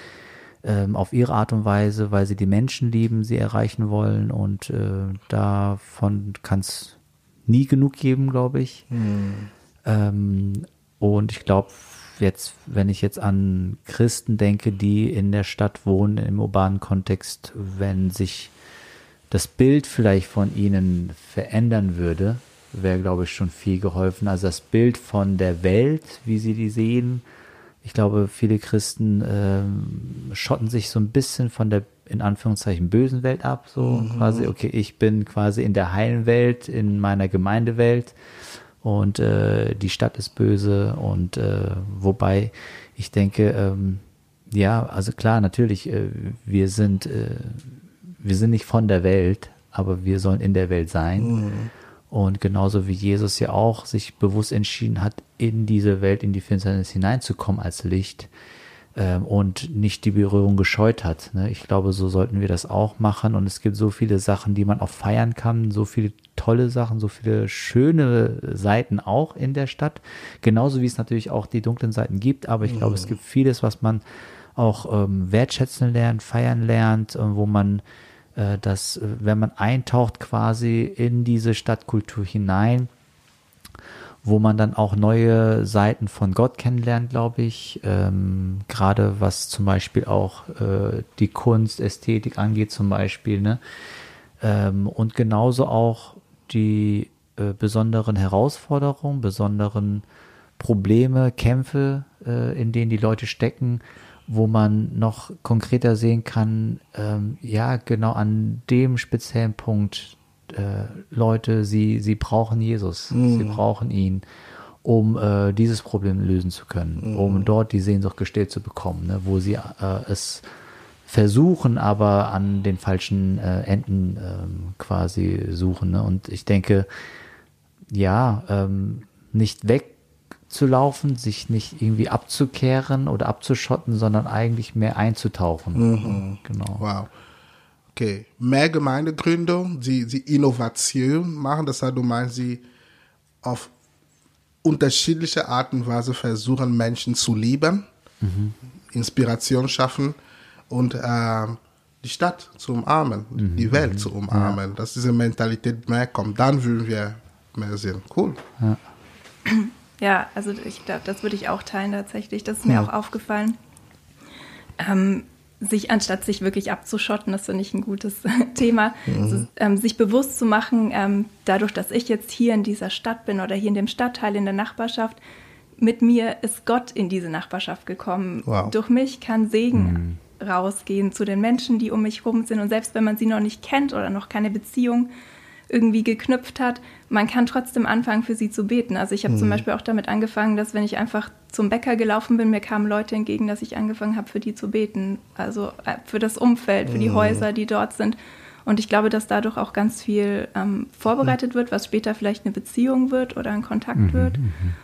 ähm, auf ihre Art und Weise, weil sie die Menschen lieben, sie erreichen wollen und äh, davon kann es nie genug geben, glaube ich. Ähm, und ich glaube, jetzt, wenn ich jetzt an Christen denke, die in der Stadt wohnen, im urbanen Kontext, wenn sich das Bild vielleicht von ihnen verändern würde, wäre, glaube ich, schon viel geholfen. Also das Bild von der Welt, wie sie die sehen. Ich glaube, viele Christen ähm, schotten sich so ein bisschen von der in Anführungszeichen bösen Welt ab, so quasi, okay, ich bin quasi in der heilen Welt, in meiner Gemeindewelt und äh, die Stadt ist böse und äh, wobei ich denke, ähm, ja, also klar, natürlich, äh, wir sind, äh, wir sind nicht von der Welt, aber wir sollen in der Welt sein. Und genauso wie Jesus ja auch sich bewusst entschieden hat, in diese Welt, in die Finsternis hineinzukommen als Licht ähm, und nicht die Berührung gescheut hat. Ne? Ich glaube, so sollten wir das auch machen. Und es gibt so viele Sachen, die man auch feiern kann, so viele tolle Sachen, so viele schöne Seiten auch in der Stadt. Genauso wie es natürlich auch die dunklen Seiten gibt. Aber ich glaube, es gibt vieles, was man auch ähm, wertschätzen lernt, feiern lernt, äh, wo man äh, das, äh, wenn man eintaucht quasi in diese Stadtkultur hinein, wo man dann auch neue Seiten von Gott kennenlernt, glaube ich. Ähm, Gerade was zum Beispiel auch äh, die Kunst, Ästhetik angeht, zum Beispiel. Ne? Ähm, und genauso auch die äh, besonderen Herausforderungen, besonderen Probleme, Kämpfe, äh, in denen die Leute stecken, wo man noch konkreter sehen kann, ähm, ja, genau an dem speziellen Punkt, Leute, sie, sie brauchen Jesus, sie brauchen ihn, um äh, dieses Problem lösen zu können, um dort die Sehnsucht gestillt zu bekommen, ne, wo sie äh, es versuchen, aber an den falschen äh, Enden ähm, quasi suchen. Ne? Und ich denke, ja, ähm, nicht wegzulaufen, sich nicht irgendwie abzukehren oder abzuschotten, sondern eigentlich mehr einzutauchen. Genau. Wow. Okay, mehr Gemeindegründung, sie, sie Innovation machen, das heißt, du meinst, sie auf unterschiedliche Art und Weise versuchen, Menschen zu lieben, Inspiration schaffen und ähm, die Stadt zu umarmen, die Welt zu umarmen, dass diese Mentalität mehr kommt, dann würden wir mehr sehen. Cool. Ja, also ich glaube, das würde ich auch teilen tatsächlich. Das ist mir auch aufgefallen. Ähm, sich, anstatt sich wirklich abzuschotten, das finde ich ein gutes Thema, also, ähm, sich bewusst zu machen, ähm, dadurch, dass ich jetzt hier in dieser Stadt bin oder hier in dem Stadtteil, in der Nachbarschaft, mit mir ist Gott in diese Nachbarschaft gekommen. Wow. Durch mich kann Segen rausgehen zu den Menschen, die um mich rum sind. Und selbst wenn man sie noch nicht kennt oder noch keine Beziehung irgendwie geknüpft hat, man kann trotzdem anfangen, für sie zu beten. Also ich habe zum Beispiel auch damit angefangen, dass wenn ich einfach zum Bäcker gelaufen bin, mir kamen Leute entgegen, dass ich angefangen habe, für die zu beten. Also äh, für das Umfeld, für die Häuser, die dort sind. Und ich glaube, dass dadurch auch ganz viel ähm, vorbereitet wird, was später vielleicht eine Beziehung wird oder ein Kontakt wird.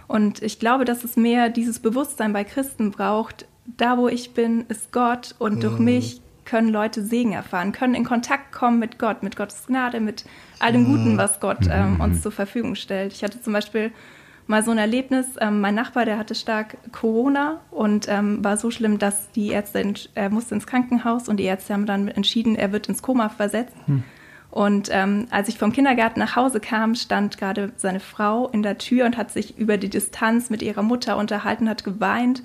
Und ich glaube, dass es mehr dieses Bewusstsein bei Christen braucht. Da, wo ich bin, ist Gott und durch mich können Leute Segen erfahren, können in Kontakt kommen mit Gott, mit Gottes Gnade, mit allem Guten, was Gott ähm, uns zur Verfügung stellt. Ich hatte zum Beispiel mal so ein Erlebnis, ähm, mein Nachbar, der hatte stark Corona und ähm, war so schlimm, dass die Ärzte, er musste ins Krankenhaus und die Ärzte haben dann entschieden, er wird ins Koma versetzt. Und ähm, als ich vom Kindergarten nach Hause kam, stand gerade seine Frau in der Tür und hat sich über die Distanz mit ihrer Mutter unterhalten, hat geweint.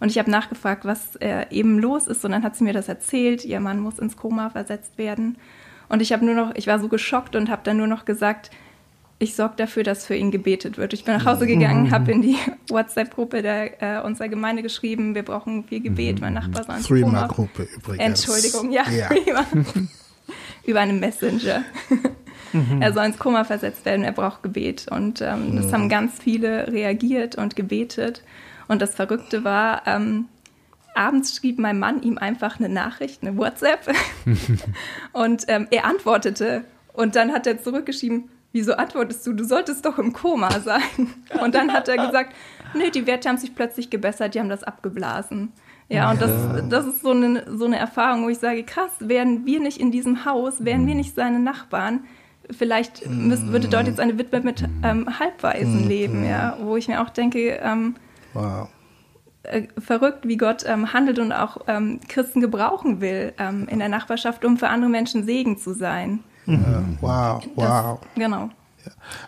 Und ich habe nachgefragt, was äh, eben los ist. Und dann hat sie mir das erzählt. Ihr Mann muss ins Koma versetzt werden. Und ich habe nur noch, ich war so geschockt und habe dann nur noch gesagt, ich sorge dafür, dass für ihn gebetet wird. Ich bin nach Hause gegangen, habe in die WhatsApp-Gruppe der, äh, unserer Gemeinde geschrieben, wir brauchen viel Gebet. Mein Nachbar soll ins Koma. Threema-Gruppe übrigens. Entschuldigung, ja. Ja. Über einen Messenger. Er soll ins Koma versetzt werden, er braucht Gebet. Und ähm, das haben ganz viele reagiert und gebetet. Und das Verrückte war, ähm, abends schrieb mein Mann ihm einfach eine Nachricht, eine WhatsApp. und ähm, er antwortete. Und dann hat er zurückgeschrieben, wieso antwortest du? Du solltest doch im Koma sein. Und dann hat er gesagt, nee, die Werte haben sich plötzlich gebessert, die haben das abgeblasen. Ja, und das, das ist so eine, so eine Erfahrung, wo ich sage, krass, wären wir nicht in diesem Haus, wären wir nicht seine Nachbarn, vielleicht müsste, würde dort jetzt eine Witwe mit ähm, Halbwaisen leben, ja, wo ich mir auch denke, ähm, Wow. äh, verrückt, wie Gott ähm, handelt und auch ähm, Christen gebrauchen will ähm, in der Nachbarschaft, um für andere Menschen Segen zu sein. Ja, wow, Das, wow. Genau.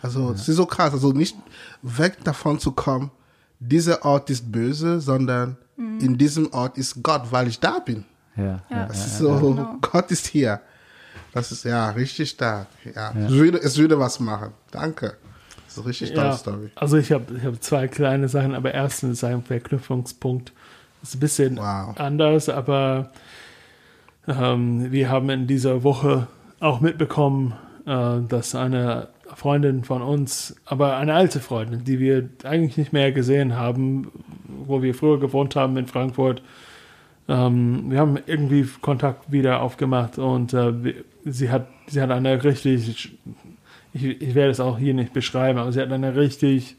Also es ist so krass, also nicht weg davon zu kommen, dieser Ort ist böse, sondern in diesem Ort ist Gott, weil ich da bin. Ja. Ja. Das ist so, Genau. Gott ist hier. Das ist ja richtig stark. Ja, Es, würde, es würde was machen. Danke. Eine richtig Ja, Story. also ich habe ich hab zwei kleine Sachen, aber erstens ist ein Verknüpfungspunkt. ist ein bisschen Wow. anders, aber ähm, wir haben in dieser Woche auch mitbekommen, äh, dass eine Freundin von uns, aber eine alte Freundin, die wir eigentlich nicht mehr gesehen haben, wo wir früher gewohnt haben in Frankfurt, ähm, wir haben irgendwie Kontakt wieder aufgemacht und äh, sie hat sie hat eine richtig ich, ich werde es auch hier nicht beschreiben, aber sie hat eine richtig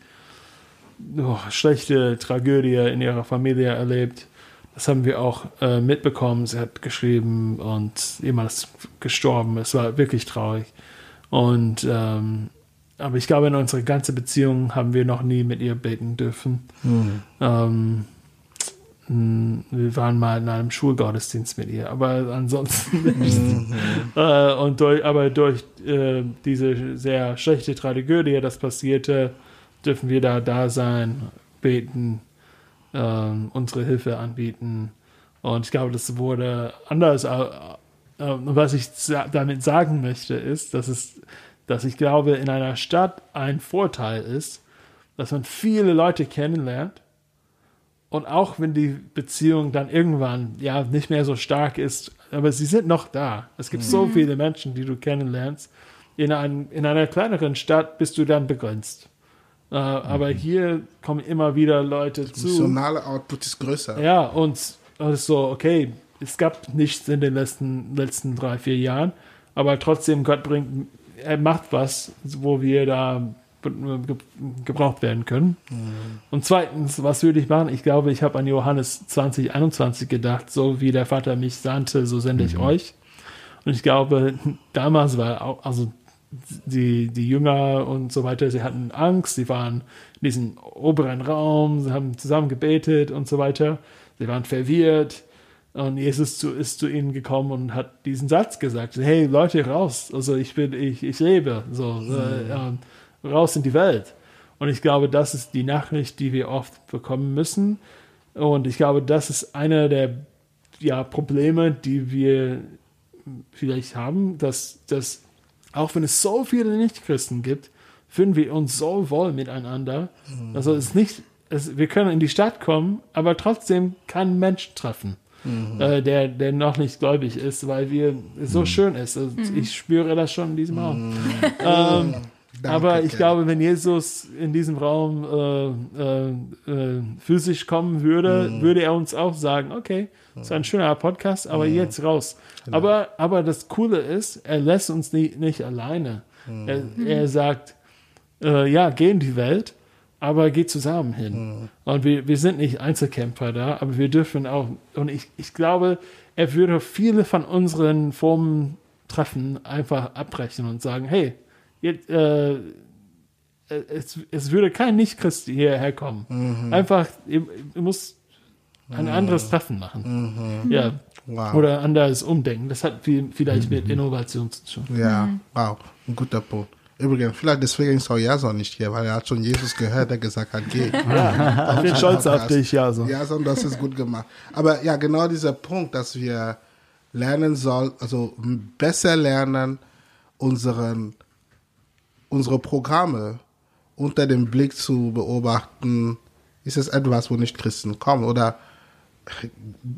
oh, schlechte Tragödie in ihrer Familie erlebt. Das haben wir auch äh, mitbekommen. Sie hat geschrieben und jemand ist gestorben. Es war wirklich traurig. Und ähm, aber ich glaube, in unserer ganzen Beziehung haben wir noch nie mit ihr beten dürfen. Ähm, mh, wir waren mal in einem Schulgottesdienst mit ihr, aber ansonsten nicht. Äh, und durch, aber durch äh, diese sehr schlechte Tragödie, das passierte, dürfen wir da da sein, beten, ähm, unsere Hilfe anbieten. Und ich glaube, das wurde anders. Äh, äh, was ich damit sagen möchte, ist, dass es, dass ich glaube, in einer Stadt ein Vorteil ist, dass man viele Leute kennenlernt. Und auch wenn die Beziehung dann irgendwann ja nicht mehr so stark ist, aber sie sind noch da. Es gibt so viele Menschen, die du kennenlernst. In, ein, in einer kleineren Stadt bist du dann begrenzt. Äh, Aber hier kommen immer wieder Leute zu. Missionale Output ist größer. Ja, und es ist so, okay, es gab nichts in den letzten, letzten drei, vier Jahren, aber trotzdem, Gott bringt, er macht was, wo wir da gebraucht werden können. Und zweitens, was würde ich machen? Ich glaube, ich habe an Johannes 2021 gedacht, so wie der Vater mich sandte, so sende ich euch. Und ich glaube, damals war auch, also die, die Jünger und so weiter, sie hatten Angst, sie waren in diesem oberen Raum, sie haben zusammen gebetet und so weiter. Sie waren verwirrt. Und Jesus zu, ist zu ihnen gekommen und hat diesen Satz gesagt: Hey Leute, raus! Also ich bin, ich, ich lebe, so äh, ähm, raus in die Welt. Und ich glaube, das ist die Nachricht, die wir oft bekommen müssen. Und ich glaube, das ist einer der ja, Probleme, die wir vielleicht haben, dass, dass auch wenn es so viele Nichtchristen gibt, fühlen wir uns so wohl miteinander. Also es ist nicht, es, wir können in die Stadt kommen, aber trotzdem keinen Mensch treffen, äh, der, der noch nicht gläubig ist, weil wir es so schön ist. Also Ich spüre das schon in diesem Raum. Ähm, Danke, aber ich glaube, wenn Jesus in diesem Raum äh, äh, äh, physisch kommen würde, würde er uns auch sagen, okay, das ist ein schöner Podcast, aber jetzt raus. Aber, aber das Coole ist, er lässt uns nie, nicht alleine. Er, er sagt, äh, ja, geh in die Welt, aber geh zusammen hin. Und wir, wir sind nicht Einzelkämpfer da, aber wir dürfen auch, und ich, ich glaube, er würde viele von unseren Formen treffen, einfach abbrechen und sagen, hey, jetzt, äh, es, es würde kein Nicht-Christ hierher kommen. Einfach, ihr, ihr müsst ein anderes Treffen machen. Ja. Wow. Oder anders umdenken. Das hat viel, vielleicht mit Innovation zu tun. Ja, wow, ein guter Punkt. Übrigens, vielleicht deswegen ist auch Jason nicht hier, weil er hat schon Jesus gehört, der gesagt hat, geh. Ich bin stolz auf dich, ja. So. Ja, sondern das ist gut gemacht. Aber ja, genau dieser Punkt, dass wir lernen sollen, also besser lernen, unseren, unsere Programme unter dem Blick zu beobachten, ist es etwas, wo nicht Christen kommen oder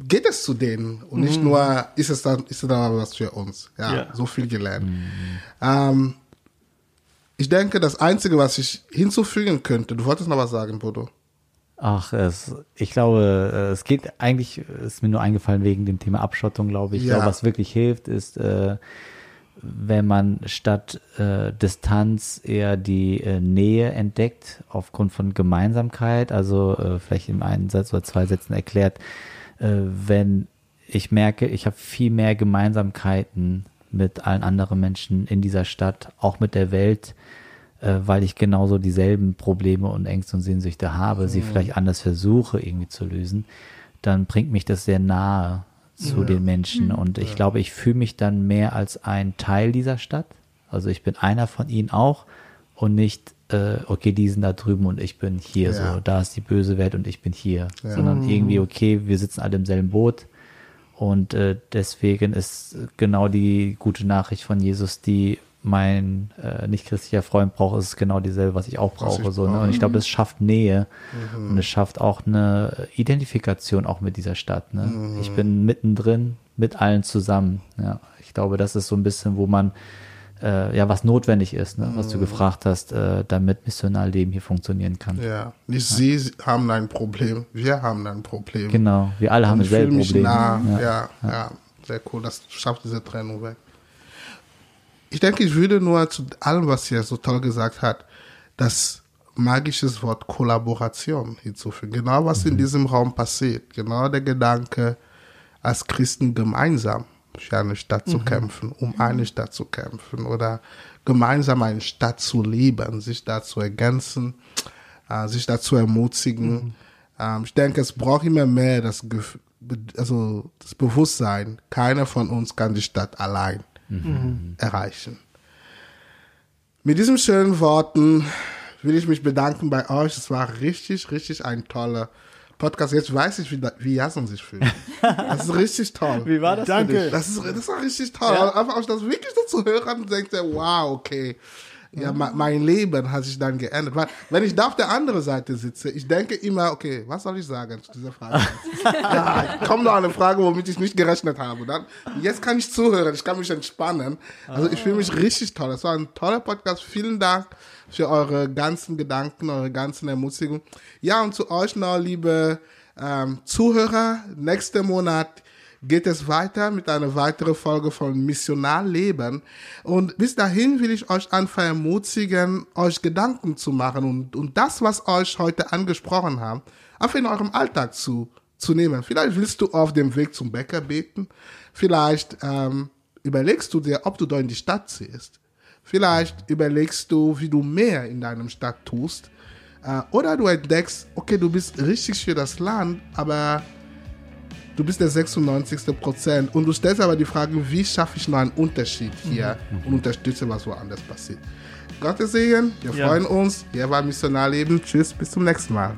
geht es zu denen und nicht nur, ist es dann, ist es dann was für uns? Ja, Ja. so viel gelernt. Ähm, ich denke, das Einzige, was ich hinzufügen könnte, du wolltest noch was sagen, Bodo. Ach, es, ich glaube, es geht eigentlich, ist mir nur eingefallen wegen dem Thema Abschottung, glaube ich. Ja. Ich glaube, was wirklich hilft, ist, äh, wenn man statt äh, Distanz eher die äh, Nähe entdeckt, aufgrund von Gemeinsamkeit, also äh, vielleicht in einem Satz oder zwei Sätzen erklärt, äh, wenn ich merke, ich habe viel mehr Gemeinsamkeiten mit allen anderen Menschen in dieser Stadt, auch mit der Welt, äh, weil ich genauso dieselben Probleme und Ängste und Sehnsüchte habe, sie vielleicht anders versuche irgendwie zu lösen, dann bringt mich das sehr nahe zu den Menschen. Und ich glaube, ich fühle mich dann mehr als ein Teil dieser Stadt. Also ich bin einer von ihnen auch und nicht, äh, okay, die sind da drüben und ich bin hier. Ja. so, da ist die böse Welt und ich bin hier, sondern irgendwie, okay, wir sitzen alle im selben Boot. Und äh, deswegen ist genau die gute Nachricht von Jesus, die mein äh, nicht christlicher Freund braucht, ist genau dieselbe, was ich auch Was ich brauche. So, ne? brauche. Und ich glaube, das schafft Nähe und es schafft auch eine Identifikation auch mit dieser Stadt. Ne? Ich bin mittendrin mit allen zusammen. Ja, ich glaube, das ist so ein bisschen, wo man äh, ja was notwendig ist, ne? was du gefragt hast, äh, damit Missionarleben hier funktionieren kann. Ja, nicht sie haben ein Problem, wir haben ein Problem. Genau, wir alle haben Und dasselbe Problem. nah. Ja. Ja, ja, sehr cool. Das schafft diese Trennung weg. Ich denke, ich würde nur zu allem, was ihr so toll gesagt hat, das magisches Wort Kollaboration hinzufügen. Genau was in diesem Raum passiert. Genau der Gedanke, als Christen gemeinsam für eine Stadt zu kämpfen, um eine Stadt zu kämpfen oder gemeinsam eine Stadt zu lieben, sich da zu ergänzen, äh, sich dazu ermutigen. Ähm, ich denke, es braucht immer mehr das, also das Bewusstsein, keiner von uns kann die Stadt allein erreichen. Mit diesen schönen Worten will ich mich bedanken bei euch. Es war richtig, richtig ein toller Podcast. Jetzt weiß ich, wie, wie Jason sich fühlt. Das ist richtig toll. Wie war das? für Danke. dich? Das ist, das war richtig toll. Einfach auch das wirklich so zu hören und denkt, wow, okay. Ja, me- mein Leben hat sich dann geändert. Weil, wenn ich da auf der anderen Seite sitze, ich denke immer, okay, was soll ich sagen zu dieser Frage? ja, kommt noch eine Frage, womit ich nicht gerechnet habe. Dann, jetzt kann ich zuhören, ich kann mich entspannen. Also ich fühle mich richtig toll. Das war ein toller Podcast. Vielen Dank für eure ganzen Gedanken, eure ganzen Ermutigungen. Ja, und zu euch noch, liebe ähm, Zuhörer, nächsten Monat geht es weiter mit einer weiteren Folge von Missionarleben. Und bis dahin will ich euch einfach ermutigen, euch Gedanken zu machen und, und das, was euch heute angesprochen haben, einfach in eurem Alltag zu, zu nehmen. Vielleicht willst du auf dem Weg zum Bäcker beten. Vielleicht ähm, überlegst du dir, ob du da in die Stadt ziehst. Vielleicht überlegst du, wie du mehr in deinem Stadt tust. Äh, oder du entdeckst, okay, du bist richtig für das Land, aber du bist der 96. Prozent und du stellst aber die Frage, wie schaffe ich noch einen Unterschied hier und unterstütze, was woanders passiert. Gottes Segen, wir Ja. freuen uns. Hier war Missionarleben. Tschüss, bis zum nächsten Mal.